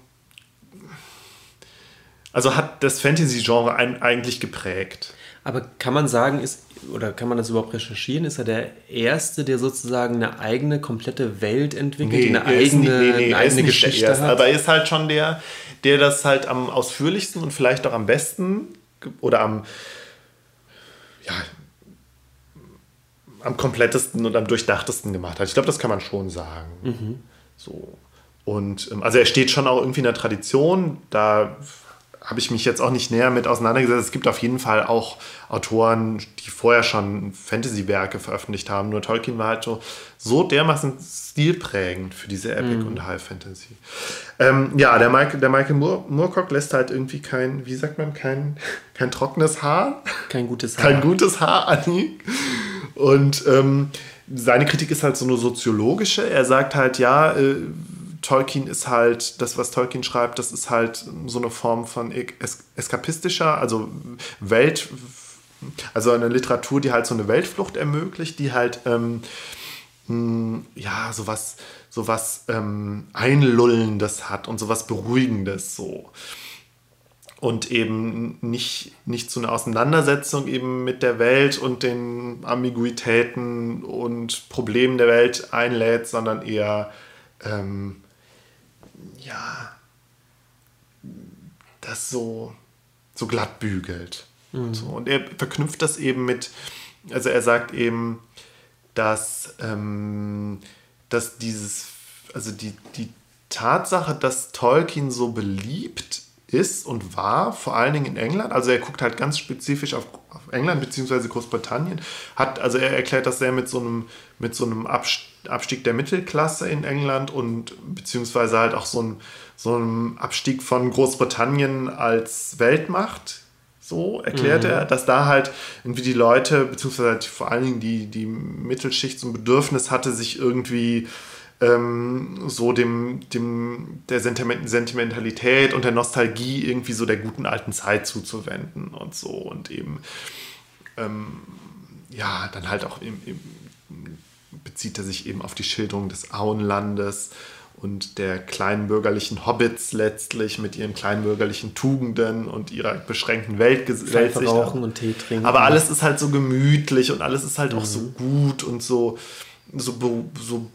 also hat das Fantasy-Genre eigentlich geprägt. Aber kann man sagen, ist, oder kann man das überhaupt recherchieren? Ist er der Erste, der sozusagen eine eigene, komplette Welt entwickelt, die eine eigene, nicht- nee, nee, eine eigene Geschichte hat? Aber er ist halt schon der, der das halt am ausführlichsten und vielleicht auch am besten oder am, ja, am komplettesten und am durchdachtesten gemacht hat. Ich glaube, das kann man schon sagen. Mhm. So. Und ähm, also er steht schon auch irgendwie in der Tradition, da habe ich mich jetzt auch nicht näher mit auseinandergesetzt. Es gibt auf jeden Fall auch Autoren, die vorher schon Fantasy-Werke veröffentlicht haben. Nur Tolkien war halt so, so dermaßen stilprägend für diese Epic mm. und High Fantasy. Ähm, ja, der Michael, der Michael Moore, Moorcock lässt halt irgendwie kein, wie sagt man, kein, kein trockenes Haar. Kein gutes Haar. Kein gutes Haar an Und ähm, seine Kritik ist halt so eine soziologische. Er sagt halt, ja, äh, Tolkien ist halt, das, was Tolkien schreibt, das ist halt so eine Form von es eskapistischer, also Welt, also eine Literatur, die halt so eine Weltflucht ermöglicht, die halt, ähm, hm, ja, sowas, sowas ähm, Einlullendes hat und sowas Beruhigendes so. Und eben nicht, nicht zu einer Auseinandersetzung eben mit der Welt und den Ambiguitäten und Problemen der Welt einlädt, sondern eher ähm, ja, das so, so glatt bügelt. Mhm. Und, so. und er verknüpft das eben mit, also er sagt eben, dass, ähm, dass dieses, also die, die Tatsache, dass Tolkien so beliebt ist und war, vor allen Dingen in England, also er guckt halt ganz spezifisch auf, auf England bzw. Großbritannien, hat, also er erklärt das sehr mit so einem, mit so einem Abstieg der Mittelklasse in England und beziehungsweise halt auch so, ein, so einem Abstieg von Großbritannien als Weltmacht. So erklärt mhm. er, dass da halt irgendwie die Leute, beziehungsweise halt vor allen Dingen die, die Mittelschicht so ein Bedürfnis hatte, sich irgendwie ähm, so dem, dem, der Sentimentalität und der Nostalgie irgendwie so der guten alten Zeit zuzuwenden und so und eben ähm, ja, dann halt auch im, im, bezieht er sich eben auf die Schilderung des Auenlandes und der kleinbürgerlichen Hobbits letztlich mit ihren kleinbürgerlichen Tugenden und ihrer beschränkten Weltsicht. Rauchen und Tee trinken. Aber alles ist halt so gemütlich und alles ist halt mhm. auch so mhm. gut und so, so, so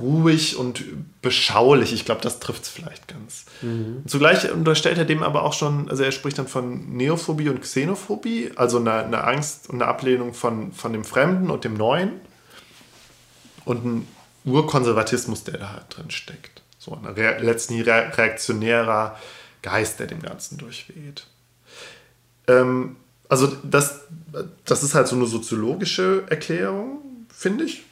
ruhig und beschaulich. Ich glaube, das trifft es vielleicht ganz. Mhm. Zugleich unterstellt er dem aber auch schon, also er spricht dann von Neophobie und Xenophobie, also eine, eine Angst und eine Ablehnung von, von dem Fremden und dem Neuen und ein Urkonservatismus, der da halt drin steckt. So ein re letztlich reaktionärer Geist, der dem Ganzen durchweht. Ähm, also das, das ist halt so eine soziologische Erklärung, finde ich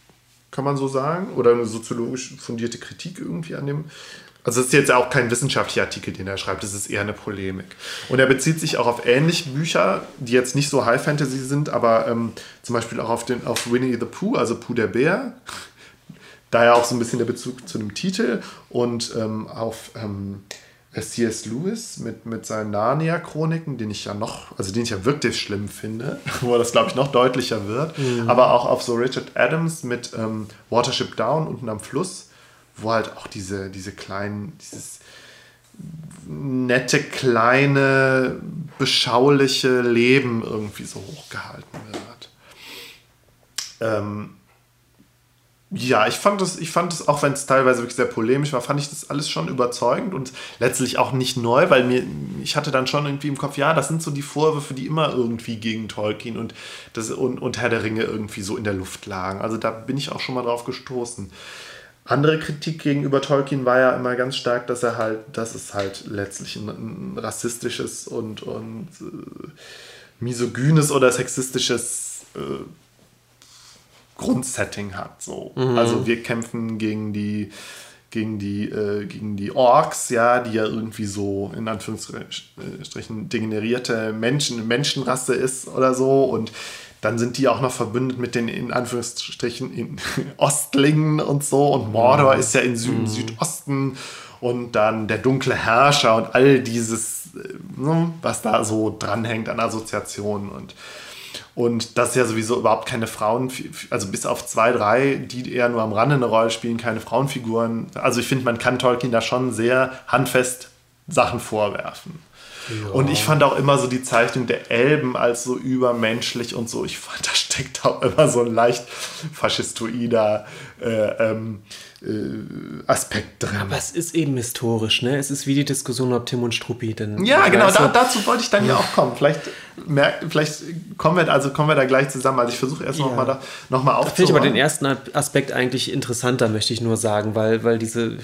kann man so sagen, oder eine soziologisch fundierte Kritik irgendwie an dem. Also es ist jetzt auch kein wissenschaftlicher Artikel, den er schreibt, es ist eher eine Polemik. Und er bezieht sich auch auf ähnliche Bücher, die jetzt nicht so High Fantasy sind, aber ähm, zum Beispiel auch auf, den, auf Winnie the Pooh, also Pooh der Bär. Daher auch so ein bisschen der Bezug zu dem Titel und ähm, auf ähm, C.S. Lewis mit, mit seinen Narnia-Chroniken, den ich ja noch, also den ich ja wirklich schlimm finde, wo das, glaube ich, noch deutlicher wird. Mhm. Aber auch auf so Richard Adams mit ähm, Watership Down unten am Fluss, wo halt auch diese, diese kleinen, dieses nette, kleine, beschauliche Leben irgendwie so hochgehalten wird. Ähm, ja, ich fand das, ich fand es, auch wenn es teilweise wirklich sehr polemisch war, fand ich das alles schon überzeugend und letztlich auch nicht neu, weil mir, ich hatte dann schon irgendwie im Kopf, ja, das sind so die Vorwürfe, die immer irgendwie gegen Tolkien und, das, und, und Herr der Ringe irgendwie so in der Luft lagen. Also da bin ich auch schon mal drauf gestoßen. Andere Kritik gegenüber Tolkien war ja immer ganz stark, dass er halt, dass es halt letztlich ein, ein rassistisches und, und äh, misogynes oder sexistisches äh, Grundsetting hat. So. Mhm. Also wir kämpfen gegen die gegen die, äh, gegen die Orks, ja, die ja irgendwie so in Anführungsstrichen degenerierte Menschen, Menschenrasse ist oder so. Und dann sind die auch noch verbündet mit den in Anführungsstrichen in Ostlingen und so. Und Mordor mhm. ist ja in Süd mhm. Südosten. Und dann der dunkle Herrscher und all dieses, äh, ne, was da so dranhängt an Assoziationen. Und und das ist ja sowieso überhaupt keine Frauen, also bis auf zwei, drei, die eher nur am Rande eine Rolle spielen, keine Frauenfiguren. Also ich finde, man kann Tolkien da schon sehr handfest Sachen vorwerfen. Ja. Und ich fand auch immer so die Zeichnung der Elben als so übermenschlich und so. Ich fand, da steckt auch immer so ein leicht faschistoider äh, ähm, äh, Aspekt drin. Aber es ist eben historisch, ne? Es ist wie die Diskussion, ob Tim und Struppi denn. Ja, genau, da, dazu wollte ich dann ja auch kommen. Vielleicht, merkt, vielleicht kommen, wir, also kommen wir da gleich zusammen. Also ich versuche erst ja. nochmal da noch mal aufzuräumen. Finde ich aber den ersten Aspekt eigentlich interessanter, möchte ich nur sagen, weil, weil diese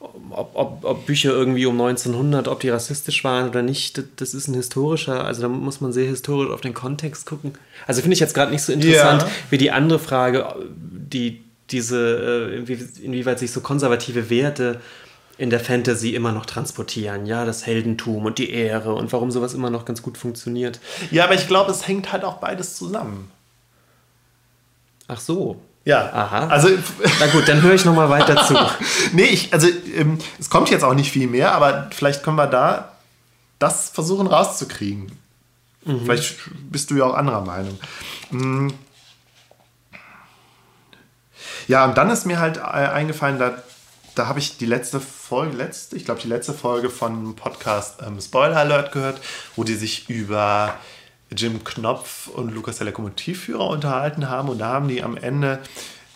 ob, ob, ob, Bücher irgendwie um 1900, ob die rassistisch waren oder nicht, das ist ein historischer, also da muss man sehr historisch auf den Kontext gucken. Also finde ich jetzt gerade nicht so interessant ja. wie die andere Frage, die diese, äh, inwieweit sich so konservative Werte in der Fantasy immer noch transportieren. Ja, das Heldentum und die Ehre und warum sowas immer noch ganz gut funktioniert. Ja, aber ich glaube, es hängt halt auch beides zusammen. Ach so. Ja. Aha. Also, Na gut, dann höre ich nochmal weiter zu. nee, ich, also ähm, es kommt jetzt auch nicht viel mehr, aber vielleicht können wir da das versuchen rauszukriegen. Mhm. Vielleicht bist du ja auch anderer Meinung. Mhm. Ja, und dann ist mir halt äh, eingefallen, da, da habe ich die letzte Folge, letzte, ich glaube die letzte Folge von Podcast ähm, Spoiler Alert gehört, wo die sich über Jim Knopf und Lukas der Lokomotivführer unterhalten haben und da haben die am Ende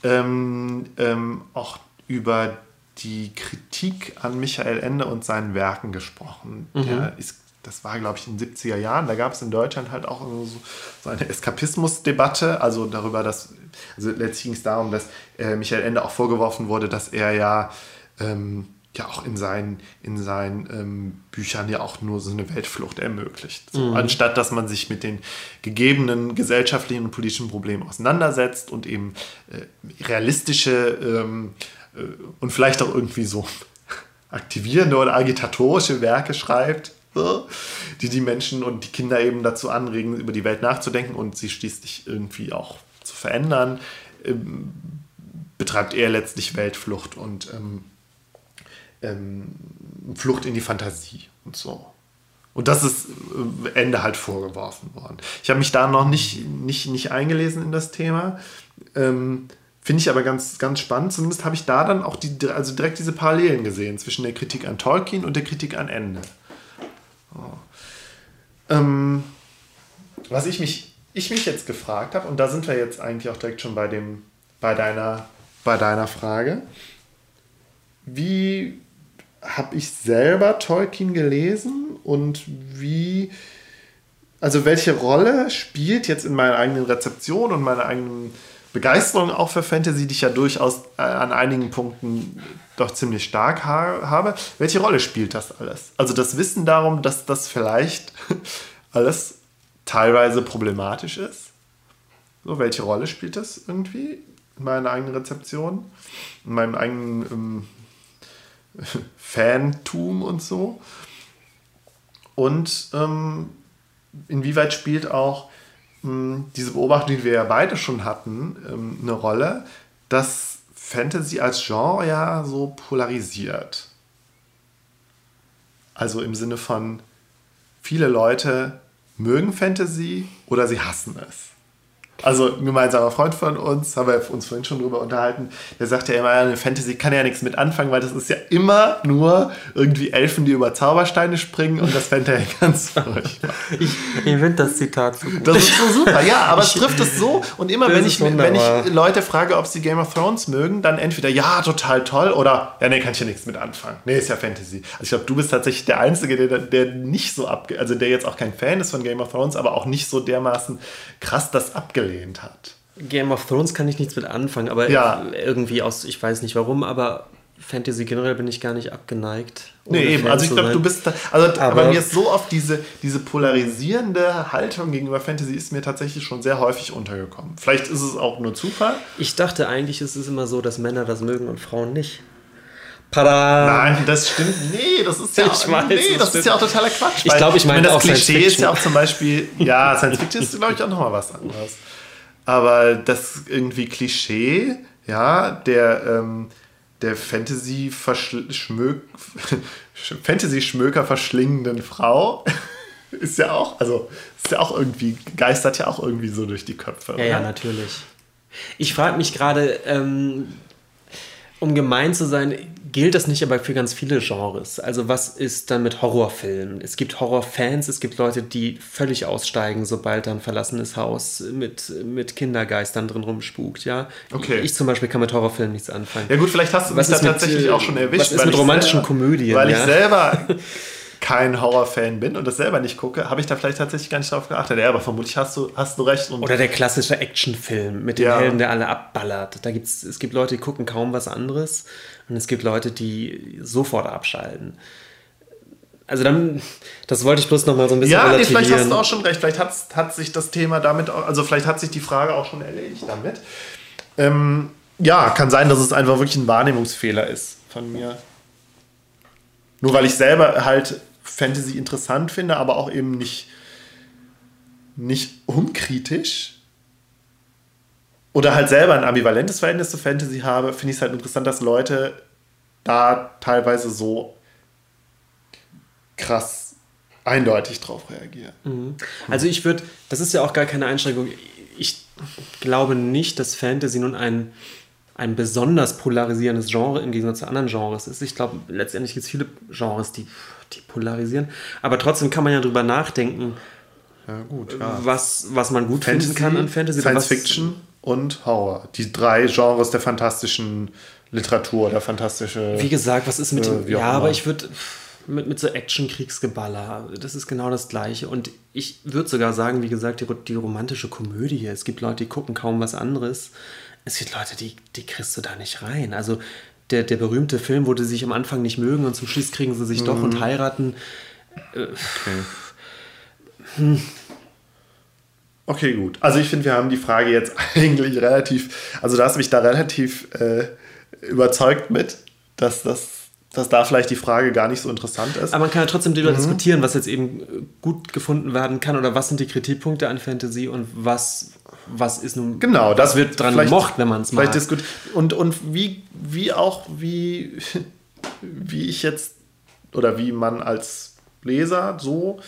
ähm, ähm, auch über die Kritik an Michael Ende und seinen Werken gesprochen. Mhm. Ist, das war, glaube ich, in den 70er Jahren. Da gab es in Deutschland halt auch so, so eine Eskapismusdebatte, also darüber, dass, also letztlich ging es darum, dass äh, Michael Ende auch vorgeworfen wurde, dass er ja ähm, ja auch in seinen, in seinen ähm, Büchern ja auch nur so eine Weltflucht ermöglicht. So, mhm. Anstatt dass man sich mit den gegebenen gesellschaftlichen und politischen Problemen auseinandersetzt und eben äh, realistische ähm, äh, und vielleicht auch irgendwie so aktivierende oder agitatorische Werke schreibt, die die Menschen und die Kinder eben dazu anregen, über die Welt nachzudenken und sie schließlich irgendwie auch zu verändern, ähm, betreibt er letztlich Weltflucht und ähm, ähm, Flucht in die Fantasie und so. Und das ist äh, Ende halt vorgeworfen worden. Ich habe mich da noch nicht, nicht, nicht eingelesen in das Thema. Ähm, Finde ich aber ganz, ganz spannend. Zumindest habe ich da dann auch die, also direkt diese Parallelen gesehen zwischen der Kritik an Tolkien und der Kritik an Ende. Oh. Ähm, was ich mich, ich mich jetzt gefragt habe, und da sind wir jetzt eigentlich auch direkt schon bei, dem, bei, deiner, bei deiner Frage. Wie habe ich selber Tolkien gelesen und wie, also welche Rolle spielt jetzt in meiner eigenen Rezeption und meiner eigenen Begeisterung auch für Fantasy, die ich ja durchaus äh, an einigen Punkten doch ziemlich stark ha habe. Welche Rolle spielt das alles? Also das Wissen darum, dass das vielleicht alles teilweise problematisch ist. So, welche Rolle spielt das irgendwie in meiner eigenen Rezeption, in meinem eigenen ähm, Fantum und so. Und ähm, inwieweit spielt auch ähm, diese Beobachtung, die wir ja beide schon hatten, ähm, eine Rolle, dass Fantasy als Genre ja so polarisiert. Also im Sinne von, viele Leute mögen Fantasy oder sie hassen es. Also ein gemeinsamer Freund von uns, haben wir uns vorhin schon drüber unterhalten, der sagt ja immer, eine Fantasy kann ja nichts mit anfangen, weil das ist ja immer nur irgendwie Elfen, die über Zaubersteine springen und das fände er ganz furchtbar. Ich, ich finde das Zitat so gut. Das ist so super, ja, aber es trifft es so und immer wenn ich, wenn ich Leute frage, ob sie Game of Thrones mögen, dann entweder ja, total toll oder ja, nee, kann ich ja nichts mit anfangen. Nee, ist ja Fantasy. Also ich glaube, du bist tatsächlich der Einzige, der, der nicht so abge... also der jetzt auch kein Fan ist von Game of Thrones, aber auch nicht so dermaßen krass das abgelehnt abgelehnt hat. Game of Thrones kann ich nichts mit anfangen, aber ja. irgendwie aus, ich weiß nicht warum, aber Fantasy generell bin ich gar nicht abgeneigt. Nee, eben. Fan also ich glaube, du bist da, also aber bei mir ist so oft diese, diese polarisierende Haltung gegenüber Fantasy ist mir tatsächlich schon sehr häufig untergekommen. Vielleicht ist es auch nur Zufall. Ich dachte eigentlich, ist es immer so, dass Männer das mögen und Frauen nicht. Pada! Nein, das stimmt. Nee, das ist ja, ich weiß, nee, das, das ist ja auch totaler Quatsch. Ich glaube, ich meine das Klischee ist ja auch zum Beispiel, ja, Science Fiction ist, glaube ich, auch nochmal was anderes. Aber das irgendwie Klischee, ja, der, ähm, der Fantasy-Schmöker Fantasy verschlingenden Frau ist ja auch, also ist ja auch irgendwie, geistert ja auch irgendwie so durch die Köpfe. Ja, oder? ja, natürlich. Ich frage mich gerade, ähm, um gemein zu sein, gilt das nicht aber für ganz viele Genres. Also was ist dann mit Horrorfilmen? Es gibt Horrorfans, es gibt Leute, die völlig aussteigen, sobald ein verlassenes Haus mit, mit Kindergeistern drin rumspukt, ja. Okay. Ich zum Beispiel kann mit Horrorfilmen nichts anfangen. Ja gut, vielleicht hast du was mich da tatsächlich mit, auch schon erwischt. Was ist mit romantischen selber, Komödien? Weil ja? ich selber kein Horrorfan bin und das selber nicht gucke, habe ich da vielleicht tatsächlich gar nicht drauf geachtet. Ja, aber vermutlich hast du, hast du recht. Oder der klassische Actionfilm mit dem ja. Helden, der alle abballert. Da gibt's, es gibt Leute, die gucken kaum was anderes und es gibt Leute, die sofort abschalten. Also dann, das wollte ich bloß noch mal so ein bisschen Ja, nee, vielleicht hast du auch schon recht. Vielleicht hat, hat sich das Thema damit, also vielleicht hat sich die Frage auch schon erledigt damit. Ähm, ja, kann sein, dass es einfach wirklich ein Wahrnehmungsfehler ist von mir. Nur weil ich selber halt Fantasy interessant finde, aber auch eben nicht, nicht unkritisch. Oder halt selber ein ambivalentes Verhältnis zu Fantasy habe, finde ich es halt interessant, dass Leute da teilweise so krass eindeutig drauf reagieren. Mhm. Also ich würde, das ist ja auch gar keine Einschränkung. Ich glaube nicht, dass Fantasy nun ein, ein besonders polarisierendes Genre im Gegensatz zu anderen Genres ist. Ich glaube, letztendlich gibt es viele Genres, die, die polarisieren. Aber trotzdem kann man ja drüber nachdenken, ja, gut, ja. Was, was man gut Fantasy, finden kann an Fantasy. Science Fiction und Horror. Die drei Genres der fantastischen Literatur, der fantastische. Wie gesagt, was ist mit äh, dem. Ja, aber ich würde mit, mit so Action-Kriegsgeballer. Das ist genau das Gleiche. Und ich würde sogar sagen, wie gesagt, die, die romantische Komödie. Es gibt Leute, die gucken kaum was anderes. Es gibt Leute, die, die kriegst du da nicht rein. Also der, der berühmte Film, wo die sich am Anfang nicht mögen und zum Schluss kriegen sie sich mhm. doch und heiraten. Äh, okay. Hm. Okay, gut. Also ich finde, wir haben die Frage jetzt eigentlich relativ, also du hast mich da relativ äh, überzeugt mit, dass das dass da vielleicht die Frage gar nicht so interessant ist. Aber man kann ja trotzdem darüber mhm. diskutieren, was jetzt eben gut gefunden werden kann oder was sind die Kritikpunkte an Fantasy und was, was ist nun. Genau, das wird dran gemocht, wenn man es. Diskut und, und wie, wie auch, wie, wie ich jetzt oder wie man als Leser so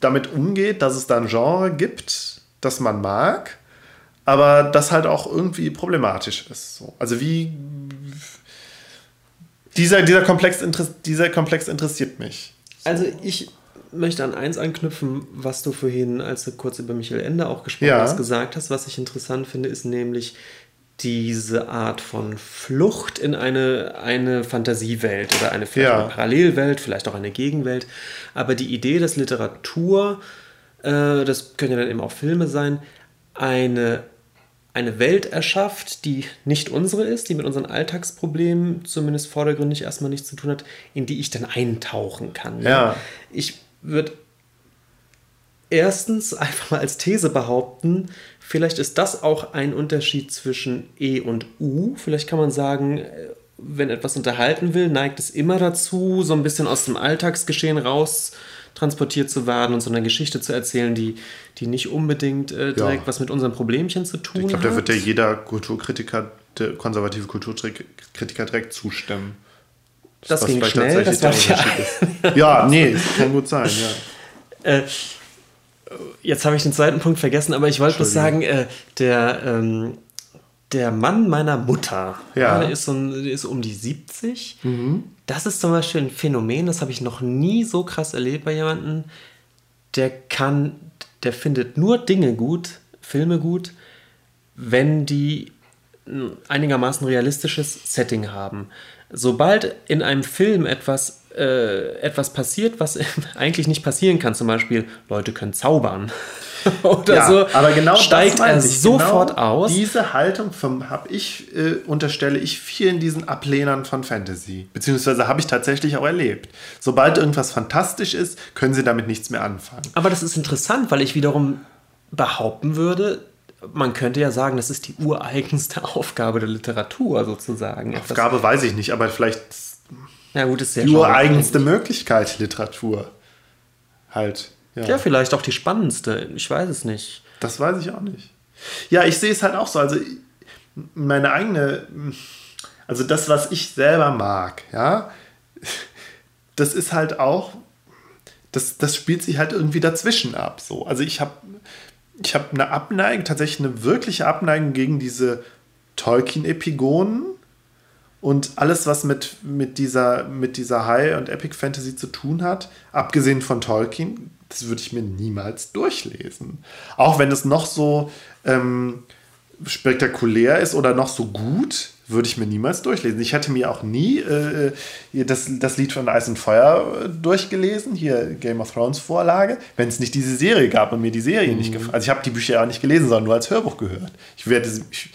damit umgeht, dass es da ein Genre gibt, das man mag, aber das halt auch irgendwie problematisch ist. So. Also wie dieser, dieser, Komplex, dieser Komplex interessiert mich. Also ich möchte an eins anknüpfen, was du vorhin, als du kurz über Michael Ende auch gesprochen ja. hast, gesagt hast. Was ich interessant finde, ist nämlich diese Art von Flucht in eine, eine Fantasiewelt oder eine, ja. eine Parallelwelt, vielleicht auch eine Gegenwelt. Aber die Idee, dass Literatur, äh, das können ja dann eben auch Filme sein, eine eine Welt erschafft, die nicht unsere ist, die mit unseren Alltagsproblemen zumindest vordergründig erstmal nichts zu tun hat, in die ich dann eintauchen kann. Ja. Ich würde erstens einfach mal als These behaupten, vielleicht ist das auch ein Unterschied zwischen E und U. Vielleicht kann man sagen, äh, wenn etwas unterhalten will, neigt es immer dazu, so ein bisschen aus dem Alltagsgeschehen raus transportiert zu werden und so eine Geschichte zu erzählen, die, die nicht unbedingt äh, direkt ja. was mit unseren Problemchen zu tun hat. Ich glaube, da wird ja jeder Kulturkritiker, der konservative Kulturkritiker direkt zustimmen. Das, das ging schnell, das war ja. ja, nee, kann gut sein, ja. Äh, jetzt habe ich den zweiten Punkt vergessen, aber ich wollte bloß sagen, äh, der, ähm, der Mann meiner Mutter, ja. der, ist so der ist um die 70. Mhm. Das ist zum Beispiel ein Phänomen, das habe ich noch nie so krass erlebt bei jemandem. Der kann, der findet nur Dinge gut, Filme gut, wenn die ein einigermaßen realistisches Setting haben. Sobald in einem Film etwas, äh, etwas passiert, was eigentlich nicht passieren kann, zum Beispiel Leute können zaubern oder ja, so, aber genau steigt er sofort genau aus. Diese Haltung habe ich, äh, unterstelle ich vielen diesen Ablehnern von Fantasy. Beziehungsweise habe ich tatsächlich auch erlebt. Sobald irgendwas fantastisch ist, können sie damit nichts mehr anfangen. Aber das ist interessant, weil ich wiederum behaupten würde, man könnte ja sagen, das ist die ureigenste Aufgabe der Literatur sozusagen. Aufgabe Etwas weiß ich nicht, aber vielleicht ja, gut, ist die ureigenste Möglichkeit Literatur. Halt. Ja. ja, vielleicht auch die spannendste. Ich weiß es nicht. Das weiß ich auch nicht. Ja, ich sehe es halt auch so. Also meine eigene, also das, was ich selber mag, ja, das ist halt auch, das, das spielt sich halt irgendwie dazwischen ab. So. Also ich habe ich hab eine Abneigung, tatsächlich eine wirkliche Abneigung gegen diese Tolkien-Epigonen und alles, was mit, mit, dieser, mit dieser High- und Epic Fantasy zu tun hat, abgesehen von Tolkien, das würde ich mir niemals durchlesen. Auch wenn es noch so, ähm, spektakulär ist oder noch so gut, würde ich mir niemals durchlesen. Ich hätte mir auch nie äh, das, das Lied von Eis und Feuer äh, durchgelesen, hier Game of Thrones Vorlage, wenn es nicht diese Serie gab und mir die Serie mhm. nicht gefallen. Also ich habe die Bücher ja auch nicht gelesen, sondern nur als Hörbuch gehört. Ich werde ich,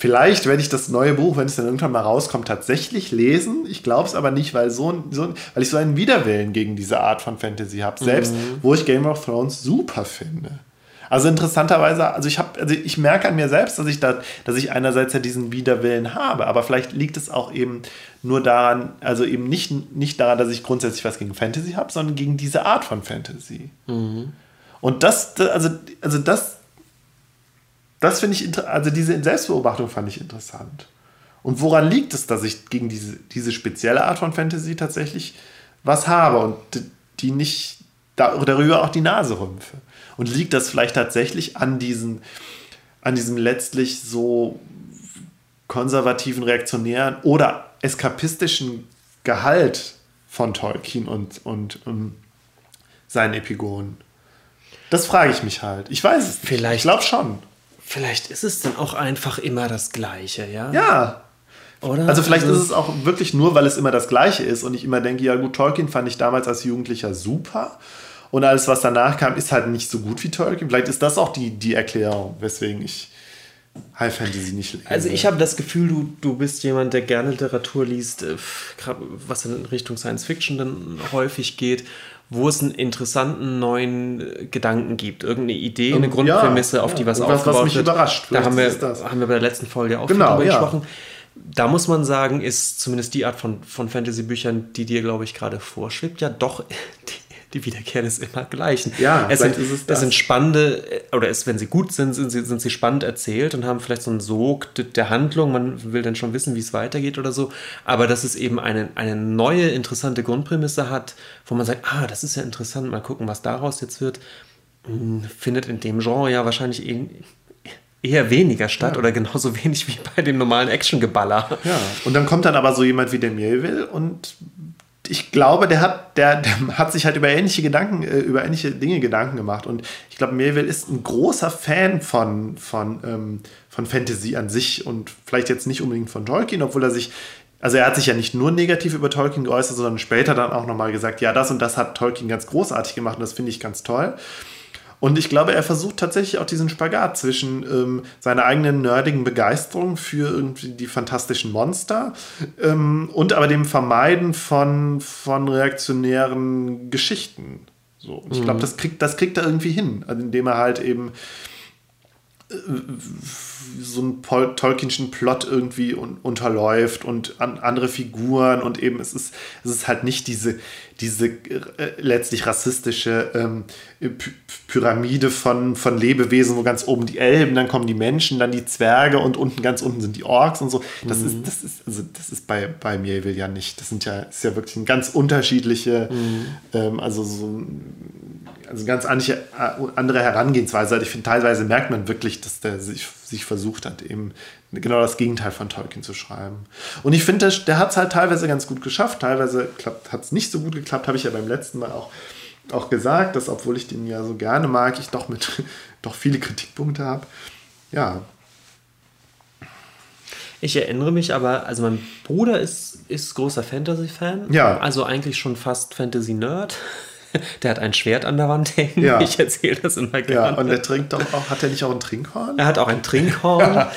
Vielleicht werde ich das neue Buch, wenn es dann irgendwann mal rauskommt, tatsächlich lesen. Ich glaube es aber nicht, weil, so, so, weil ich so einen Widerwillen gegen diese Art von Fantasy habe. Selbst, mhm. wo ich Game of Thrones super finde. Also interessanterweise, also ich habe, also ich merke an mir selbst, dass ich da, dass ich einerseits ja diesen Widerwillen habe, aber vielleicht liegt es auch eben nur daran, also eben nicht, nicht daran, dass ich grundsätzlich was gegen Fantasy habe, sondern gegen diese Art von Fantasy. Mhm. Und das, also, also das, das finde ich, also diese Selbstbeobachtung fand ich interessant. Und woran liegt es, dass ich gegen diese, diese spezielle Art von Fantasy tatsächlich was habe und die nicht darüber auch die Nase rümpfe? Und liegt das vielleicht tatsächlich an, diesen, an diesem letztlich so konservativen, reaktionären oder eskapistischen Gehalt von Tolkien und, und um, ähm, seinen Epigonen? Das frage ich mich halt. Ich weiß es vielleicht, Ich glaube schon. Vielleicht ist es dann auch einfach immer das Gleiche, ja? Ja. Oder? Also vielleicht also, ist es auch wirklich nur, weil es immer das Gleiche ist und ich immer denke, ja gut, Tolkien fand ich damals als Jugendlicher super und alles, was danach kam, ist halt nicht so gut wie Tolkien. Vielleicht ist das auch die, die Erklärung, weswegen ich High Fantasy nicht lese. Also ich habe das Gefühl, du, du bist jemand, der gerne Literatur liest, äh, was in Richtung Science Fiction dann häufig geht, wo es einen interessanten neuen äh, Gedanken gibt. Irgendeine Idee, eine Grundprämisse, ja, auf die was ja. aufgebaut was mich wird. überrascht. Da haben wir, haben wir bei der letzten Folge auch genau, drüber ja. gesprochen. Da muss man sagen, ist zumindest die Art von, von Fantasy-Büchern, die dir, glaube ich, gerade vorschwebt, ja doch die die Wiederkehr des immer Gleichen. Ja, es sind, ist es das. sind spannende, oder es, wenn sie gut sind, sind sie, sind sie spannend erzählt und haben vielleicht so einen Sog der Handlung. Man will dann schon wissen, wie es weitergeht oder so. Aber dass es eben eine, eine neue, interessante Grundprämisse hat, wo man sagt, ah, das ist ja interessant, mal gucken, was daraus jetzt wird, hm, findet in dem Genre ja wahrscheinlich eh eher weniger statt ja. oder genauso wenig wie bei dem normalen Actiongeballer. Ja, und dann kommt dann aber so jemand wie der Melville und ich glaube, der hat, der, der hat sich halt über ähnliche Gedanken, äh, über ähnliche Dinge Gedanken gemacht. Und ich glaube, Melville ist ein großer Fan von, von, ähm, von Fantasy an sich und vielleicht jetzt nicht unbedingt von Tolkien, obwohl er sich, also er hat sich ja nicht nur negativ über Tolkien geäußert, sondern später dann auch nochmal gesagt, ja, das und das hat Tolkien ganz großartig gemacht und das finde ich ganz toll. Und ich glaube, er versucht tatsächlich auch diesen Spagat zwischen ähm, seiner eigenen nerdigen Begeisterung für irgendwie die fantastischen Monster ähm, und aber dem Vermeiden von, von reaktionären Geschichten. So. Und ich glaube, mhm. das kriegt, das kriegt er irgendwie hin, also indem er halt eben äh, so einen Tolkienschen Plot irgendwie un unterläuft und an andere Figuren und eben es ist, es ist halt nicht diese, diese äh, letztlich rassistische ähm, Pyramide von, von Lebewesen, wo ganz oben die Elben, dann kommen die Menschen, dann die Zwerge und unten ganz unten sind die Orks und so. Das mhm. ist, das ist, also das ist bei, bei Mieville ja nicht. Das sind ja, ist ja wirklich ein ganz unterschiedliche, mhm. ähm, also so also ganz andere Herangehensweise. Also ich finde, teilweise merkt man wirklich, dass der sich, sich versucht hat, eben genau das Gegenteil von Tolkien zu schreiben. Und ich finde, der, der hat es halt teilweise ganz gut geschafft, teilweise hat es nicht so gut geklappt, habe ich ja beim letzten Mal auch, auch gesagt, dass obwohl ich den ja so gerne mag, ich doch mit doch viele Kritikpunkte habe. Ja. Ich erinnere mich aber, also mein Bruder ist, ist großer Fantasy-Fan. Ja. Also eigentlich schon fast Fantasy-Nerd. Der hat ein Schwert an der Wand hängen. Ja. Ich erzähle das immer gerne. Ja, und er trinkt doch auch, hat er nicht auch ein Trinkhorn? Er hat auch ein Trinkhorn. ja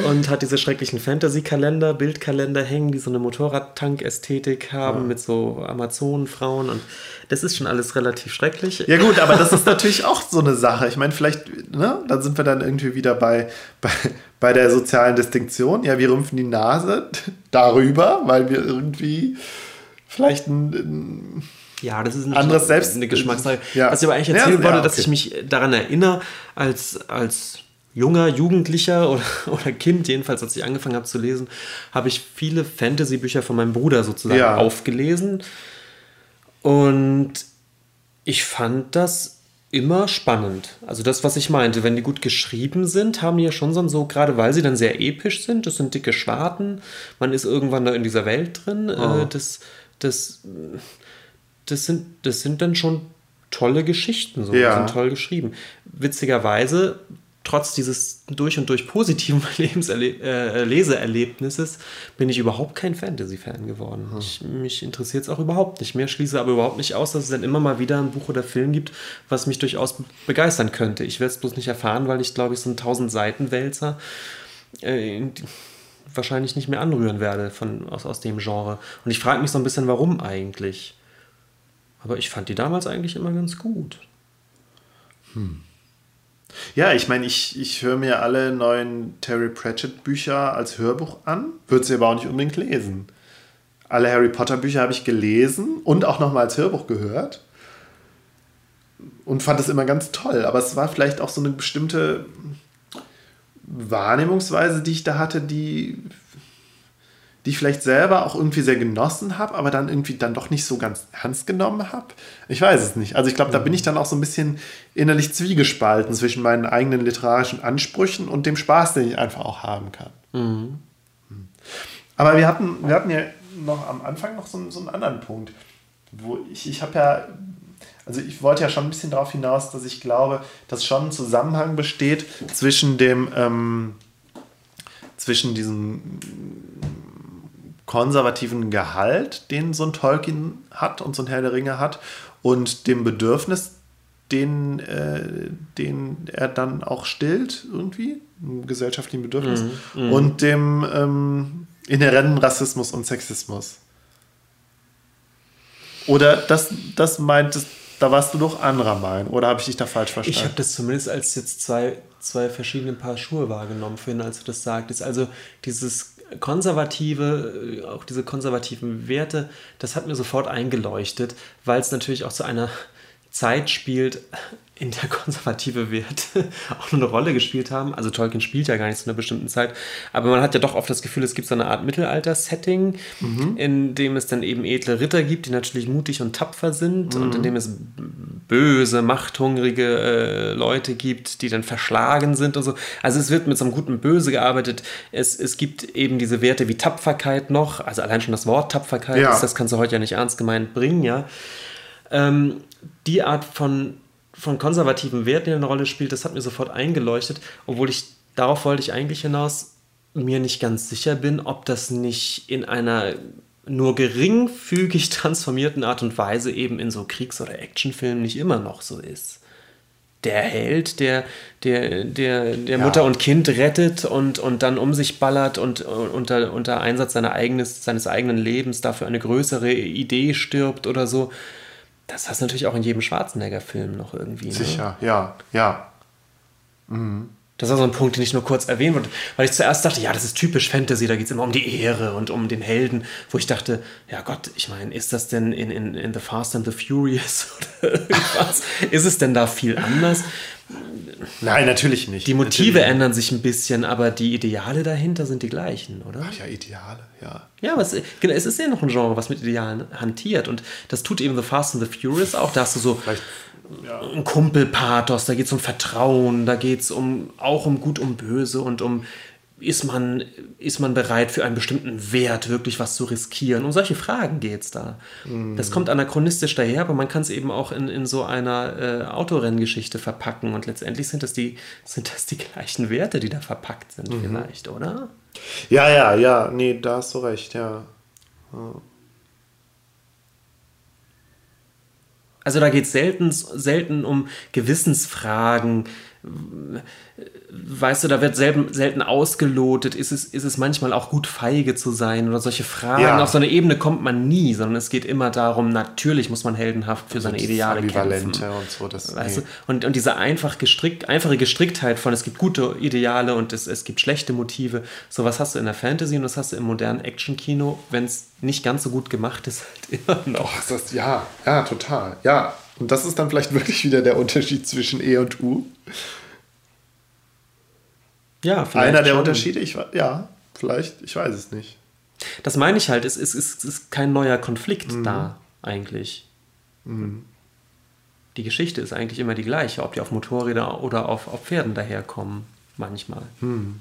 und hat diese schrecklichen Fantasy-Kalender, Bildkalender hängen, die so eine Motorradtank-Ästhetik haben ja. mit so Amazonenfrauen und das ist schon alles relativ schrecklich. Ja gut, aber das ist natürlich auch so eine Sache. Ich meine, vielleicht, ne, dann sind wir dann irgendwie wieder bei, bei, bei der sozialen Distinktion. Ja, wir rümpfen die Nase darüber, weil wir irgendwie vielleicht ein, ein ja, das ist ein anderes Selbst eine Geschmackssache. Ja. Was ich aber eigentlich erzählen ja, wollte, ja, okay. dass ich mich daran erinnere, als, als junger Jugendlicher oder, oder Kind, jedenfalls als ich angefangen habe zu lesen, habe ich viele Fantasy-Bücher von meinem Bruder sozusagen ja. aufgelesen. Und ich fand das immer spannend. Also das, was ich meinte, wenn die gut geschrieben sind, haben die ja schon so, gerade weil sie dann sehr episch sind, das sind dicke Schwarten, man ist irgendwann da in dieser Welt drin, oh. das, das, das, sind, das sind dann schon tolle Geschichten, so, ja. sind toll geschrieben. Witzigerweise trotz dieses durch und durch positiven äh, Leseerlebnisses bin ich überhaupt kein Fantasy-Fan geworden. Hm. Ich, mich interessiert es auch überhaupt nicht mehr, schließe aber überhaupt nicht aus, dass es dann immer mal wieder ein Buch oder Film gibt, was mich durchaus begeistern könnte. Ich werde es bloß nicht erfahren, weil ich glaube ich so einen 1000 Seiten Wälzer äh, wahrscheinlich nicht mehr anrühren werde von, aus, aus dem Genre. Und ich frage mich so ein bisschen, warum eigentlich. Aber ich fand die damals eigentlich immer ganz gut. Hm. Ja, ich meine, ich, ich höre mir alle neuen Terry Pratchett Bücher als Hörbuch an, würde sie aber auch nicht unbedingt lesen. Alle Harry Potter Bücher habe ich gelesen und auch nochmal als Hörbuch gehört und fand es immer ganz toll. Aber es war vielleicht auch so eine bestimmte Wahrnehmungsweise, die ich da hatte, die die ich vielleicht selber auch irgendwie sehr genossen habe, aber dann irgendwie dann doch nicht so ganz ernst genommen habe. Ich weiß es nicht. Also ich glaube, da bin ich dann auch so ein bisschen innerlich zwiegespalten zwischen meinen eigenen literarischen Ansprüchen und dem Spaß, den ich einfach auch haben kann. Mhm. Aber wir hatten, wir hatten ja noch am Anfang noch so, so einen anderen Punkt, wo ich, ich habe ja, also ich wollte ja schon ein bisschen darauf hinaus, dass ich glaube, dass schon ein Zusammenhang besteht zwischen dem, ähm, zwischen diesem konservativen Gehalt, den so ein Tolkien hat und so ein Herr der Ringe hat, und dem Bedürfnis, den, äh, den er dann auch stillt, irgendwie, einem gesellschaftlichen Bedürfnis, mm, mm. und dem ähm, inhärenten Rassismus und Sexismus. Oder das, das meintest, da warst du doch anderer Meinung, oder habe ich dich da falsch verstanden? Ich habe das zumindest als jetzt zwei, zwei verschiedene Paar Schuhe wahrgenommen, vorhin, als du das sagtest. Also dieses konservative, äh, auch diese konservativen Werte, das hat mir sofort eingeleuchtet, weil es natürlich auch zu einer Zeit spielt, in der konservative Werte auch eine Rolle gespielt haben. Also Tolkien spielt ja gar nicht zu einer bestimmten Zeit, aber man hat ja doch oft das Gefühl, es gibt so eine Art Mittelalter-Setting, mhm. in dem es dann eben edle Ritter gibt, die natürlich mutig und tapfer sind mhm. und in dem es böse, machthungrige äh, Leute gibt, die dann verschlagen sind und so. Also es wird mit so einem guten Böse gearbeitet. Es, es gibt eben diese Werte wie Tapferkeit noch, also allein schon das Wort Tapferkeit, ja. ist, das kannst du heute ja nicht ernst gemeint bringen, ja. Ähm, die Art von von konservativen Werten eine Rolle spielt, das hat mir sofort eingeleuchtet, obwohl ich, darauf wollte ich eigentlich hinaus, mir nicht ganz sicher bin, ob das nicht in einer nur geringfügig transformierten Art und Weise eben in so Kriegs- oder Actionfilmen nicht immer noch so ist. Der Held, der, der, der, der ja. Mutter und Kind rettet und, und dann um sich ballert und unter, unter Einsatz seiner eigenes, seines eigenen Lebens dafür eine größere Idee stirbt oder so das hast du natürlich auch in jedem Schwarzenegger-Film noch irgendwie. Ne? Sicher, ja, ja. Mhm. Das war so ein Punkt, den ich nur kurz erwähnen wollte, weil ich zuerst dachte, ja, das ist typisch Fantasy, da geht es immer um die Ehre und um den Helden, wo ich dachte, ja Gott, ich meine, ist das denn in, in, in The Fast and the Furious oder irgendwas? ist es denn da viel anders? Nein, natürlich nicht. Die Motive natürlich. ändern sich ein bisschen, aber die Ideale dahinter sind die gleichen, oder? Ach ja, Ideale, ja. Ja, aber es, genau, es ist ja noch ein Genre, was mit Idealen hantiert. Und das tut eben The Fast and the Furious auch. Da hast du so Vielleicht, ja. ein Kumpelpathos, da geht es um Vertrauen, da geht es um, auch um Gut, um Böse und um ist man, ist man bereit für einen bestimmten Wert wirklich was zu riskieren? Um solche Fragen geht es da. Mhm. Das kommt anachronistisch daher, aber man kann es eben auch in, in so einer äh, Autorenngeschichte verpacken und letztendlich sind das, die, sind das die gleichen Werte, die da verpackt sind, mhm. vielleicht, oder? Ja, ja, ja, nee, da hast du recht, ja. ja. Also da geht es selten, selten um Gewissensfragen, weißt du, da wird selten, selten ausgelotet, ist es, ist es manchmal auch gut feige zu sein oder solche Fragen. Ja. Auf so eine Ebene kommt man nie, sondern es geht immer darum, natürlich muss man heldenhaft für seine Ideale Ambivalente kämpfen. Und, so, das, weißt nee. du? und, und diese einfach gestrick, einfache Gestricktheit von, es gibt gute Ideale und es, es gibt schlechte Motive, sowas hast du in der Fantasy und das hast du im modernen Action-Kino, wenn es nicht ganz so gut gemacht ist, halt immer noch. Oh, das, ja, ja, total. Ja, und das ist dann vielleicht wirklich wieder der Unterschied zwischen E und U. Ja, vielleicht. Einer der schon. Unterschiede, ich, ja, vielleicht, ich weiß es nicht. Das meine ich halt, es ist, es ist kein neuer Konflikt mhm. da, eigentlich. Mhm. Die Geschichte ist eigentlich immer die gleiche, ob die auf Motorräder oder auf, auf Pferden daherkommen, manchmal. Mhm.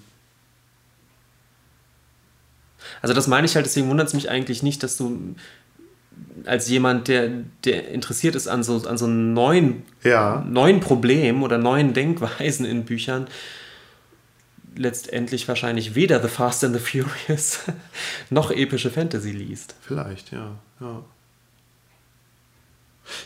Also das meine ich halt, deswegen wundert es mich eigentlich nicht, dass du als jemand, der, der interessiert ist an so, an so neuen, Ja. neuen Problemen oder neuen Denkweisen in Büchern, letztendlich wahrscheinlich weder The Fast and the Furious noch epische Fantasy liest. Vielleicht, ja. Ja,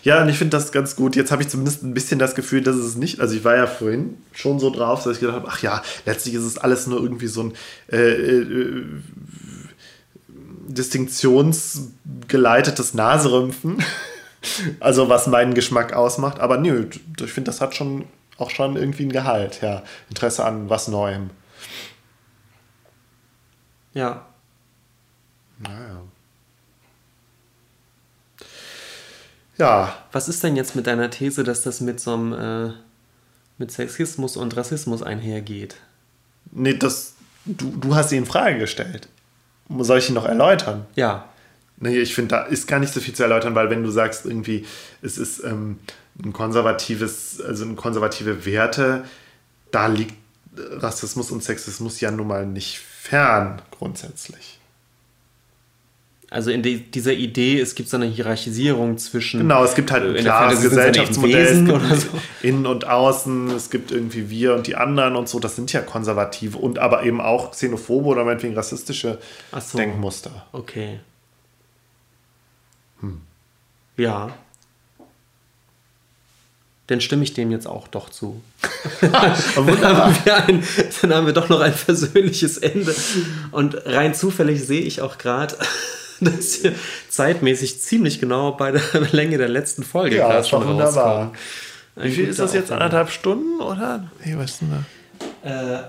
ja und ich finde das ganz gut. Jetzt habe ich zumindest ein bisschen das Gefühl, dass es nicht. Also, ich war ja vorhin schon so drauf, dass ich gedacht habe: ach ja, letztlich ist es alles nur irgendwie so ein. Äh, äh, distinktionsgeleitetes Naserümpfen. Also was meinen Geschmack ausmacht. Aber nö, ich finde, das hat schon auch schon irgendwie ein Gehalt, ja. Interesse an was Neuem. Ja, Naja. Ja, Was ist denn jetzt mit deiner These, dass das mit so einem äh, mit Sexismus und Rassismus einhergeht? nee, das, du, du hast sie in Frage gestellt. Soll ich ihn noch erläutern? Ja, Nee, ich finde, da ist gar nicht so viel zu erläutern, weil wenn du sagst, irgendwie, es ist ähm, ein konservatives, also konservative Werte, da liegt Rassismus und Sexismus ja nun mal nicht fern, grundsätzlich. also in die, dieser Idee, es gibt so eine Hierarchisierung zwischen Genau, es gibt halt äh, ein in der klares Gesellschaftsmodell, so. Innen und Außen, es gibt irgendwie wir und die anderen und so, das sind ja konservative und aber eben auch xenophobe oder meinetwegen rassistische so. Denkmuster. Okay. Hm. Ja. Dann stimme ich dem jetzt auch doch zu. Aber Dann haben, wir ein, dann haben wir doch noch ein versöhnliches Ende. Und rein zufällig sehe ich auch gerade, dass wir zeitmäßig ziemlich genau bei der Länge der letzten Folge Ja, doch schon wunderbar. rauskommen. Wie viel ist das jetzt? Aufwand. Anderthalb Stunden oder? Nee, was denn da? Äh,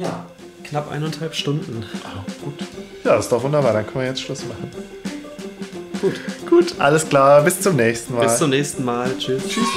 ja, knapp eineinhalb Stunden. Gut. Ja, ist doch wunderbar. Dann können wir jetzt Schluss machen. Gut. Gut, alles klar. Bis zum nächsten Mal. Bis zum nächsten Mal. Tschüss. Tschüss.